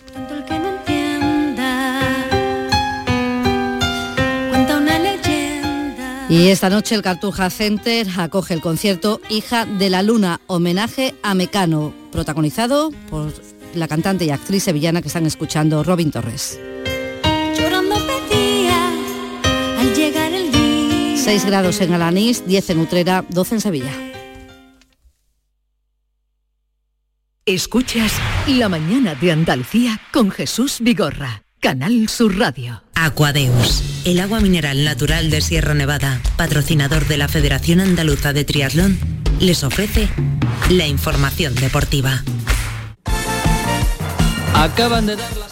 Y esta noche el Cartuja Center acoge el concierto Hija de la Luna, homenaje a Mecano, protagonizado por la cantante y actriz sevillana que están escuchando, Robin Torres. 6 grados en Alanís, 10 en Utrera, 12 en Sevilla. Escuchas La mañana de Andalucía con Jesús Vigorra. Canal Sur Radio. Aquadeus, el agua mineral natural de Sierra Nevada, patrocinador de la Federación Andaluza de Triatlón, les ofrece la información deportiva. Acaban de dar las 8 menos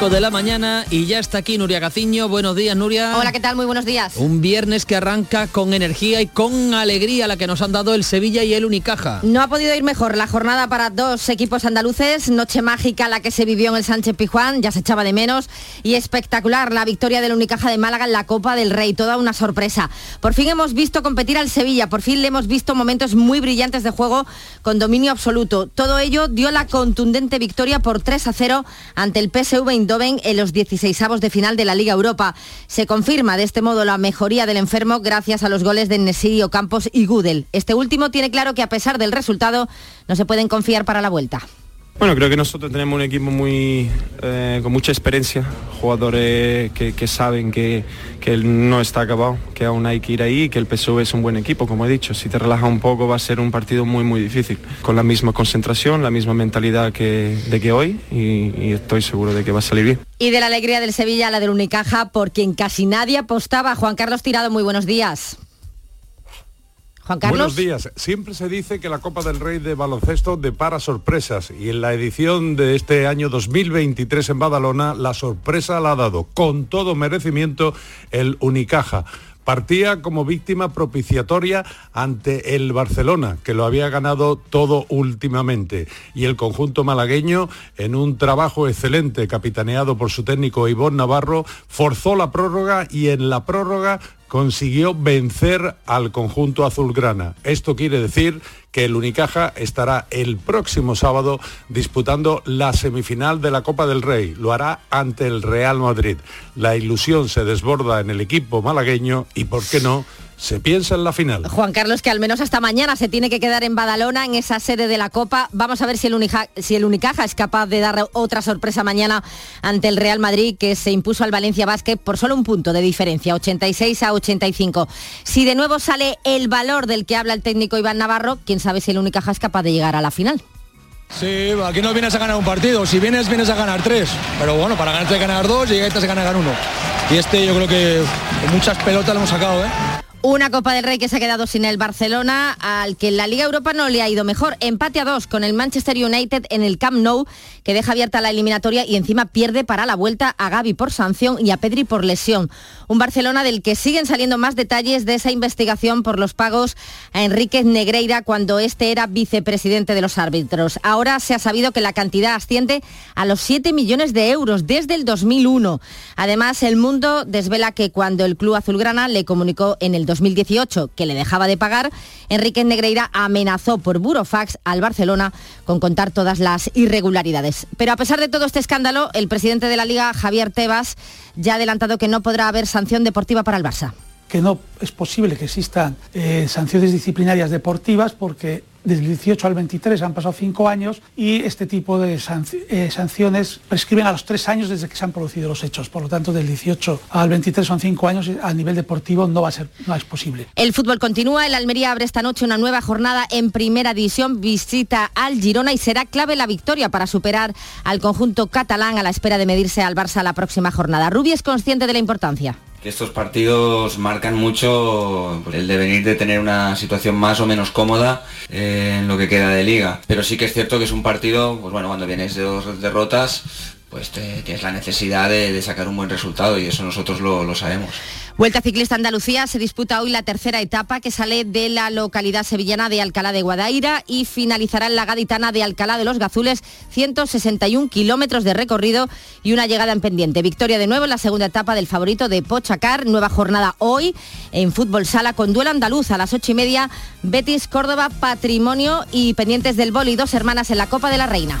5 de la mañana y ya está aquí Nuria Gaciño. Buenos días, Nuria. Hola, ¿qué tal? Muy buenos días. Un viernes que arranca con energía y con alegría la que nos han dado el Sevilla y el Unicaja. No ha podido ir mejor la jornada para dos equipos andaluces. Noche mágica la que se vivió en el Sánchez Pijuán, ya se echaba de menos. Y espectacular la victoria del Unicaja de Málaga en la Copa del Rey. Toda una sorpresa. Por fin hemos visto competir al Sevilla. Por fin le hemos visto momentos muy brillantes de juego con dominio absoluto. Todo ello dio la contundente victoria por 3 a 0 ante el PSV Eindhoven en los 16avos de final de la Liga Europa. Se confirma de este modo la mejoría del enfermo gracias a los goles de Nesiri, Campos y Gudel. Este último tiene claro que a pesar del resultado no se pueden confiar para la vuelta. Bueno, creo que nosotros tenemos un equipo muy eh, con mucha experiencia, jugadores que, saben que, no está acabado, que aún hay que ir ahí, que el PSV es un buen equipo, como he dicho. Si te relajas un poco va a ser un partido muy muy difícil, con la misma concentración, la misma mentalidad que, de que hoy y, y estoy seguro de que va a salir bien. Y de la alegría del Sevilla a la del Unicaja, por quien casi nadie apostaba. Juan Carlos Tirado, muy buenos días. Juan Carlos. Buenos días. Siempre se dice que la Copa del Rey de baloncesto depara sorpresas y en la edición de este año 2023 en Badalona la sorpresa la ha dado con todo merecimiento el Unicaja partía como víctima propiciatoria ante el Barcelona, que lo había ganado todo últimamente. Y el conjunto malagueño, en un trabajo excelente capitaneado por su técnico Ivón Navarro, forzó la prórroga y en la prórroga consiguió vencer al conjunto azulgrana. Esto quiere decir que el Unicaja estará el próximo sábado disputando la semifinal de la Copa del Rey. Lo hará ante el Real Madrid. La ilusión se desborda en el equipo malagueño y, ¿por qué no?, se piensa en la final. Juan Carlos, que al menos hasta mañana se tiene que quedar en Badalona, en esa sede de la Copa. Vamos a ver si el, si el Unicaja es capaz de dar otra sorpresa mañana ante el Real Madrid, que se impuso al Valencia Basket por solo un punto de diferencia, 86 a 85. Si de nuevo sale el valor del que habla el técnico Iván Navarro, quién sabe si el Unicaja es capaz de llegar a la final. Sí, aquí no vienes a ganar un partido, si vienes vienes a ganar tres, pero bueno, para ganarte hay que ganar dos y se gana ganar uno. Y este yo creo que con muchas pelotas lo hemos sacado, ¿eh? Una Copa del Rey que se ha quedado sin el Barcelona, al que en la Liga Europa no le ha ido mejor. Empate a dos con el Manchester United en el Camp Nou, que deja abierta la eliminatoria y encima pierde para la vuelta a Gaby por sanción y a Pedri por lesión. Un Barcelona del que siguen saliendo más detalles de esa investigación por los pagos a Enríquez Negreira cuando este era vicepresidente de los árbitros. Ahora se ha sabido que la cantidad asciende a los 7 millones de euros desde el 2001. Además, el mundo desvela que cuando el club azulgrana le comunicó en el 2018 que le dejaba de pagar, Enrique Negreira amenazó por burofax al Barcelona con contar todas las irregularidades. Pero a pesar de todo este escándalo, el presidente de la Liga, Javier Tebas, ya ha adelantado que no podrá haber sanción deportiva para el Barça que no es posible que existan eh, sanciones disciplinarias deportivas porque desde el 18 al 23 han pasado cinco años y este tipo de eh, sanciones prescriben a los tres años desde que se han producido los hechos. Por lo tanto, del 18 al 23 son cinco años y a nivel deportivo no va a ser, no es posible. El fútbol continúa. El Almería abre esta noche una nueva jornada en primera división. Visita al Girona y será clave la victoria para superar al conjunto catalán a la espera de medirse al Barça la próxima jornada. Rubi es consciente de la importancia que estos partidos marcan mucho el devenir de tener una situación más o menos cómoda eh, en lo que queda de liga. Pero sí que es cierto que es un partido, pues bueno, cuando vienes de dos derrotas, pues tienes la necesidad de, sacar un buen resultado y eso nosotros lo sabemos. Vuelta Ciclista Andalucía se disputa hoy la tercera etapa que sale de la localidad sevillana de Alcalá de Guadaira y finalizará en la gaditana de Alcalá de los Gazules, 161 kilómetros de recorrido y una llegada en pendiente. Victoria de nuevo en la segunda etapa del favorito de Pochacar, nueva jornada hoy en fútbol sala con duelo andaluz a las ocho y media, Betis, Córdoba, Patrimonio y pendientes del boli, dos hermanas en la Copa de la Reina.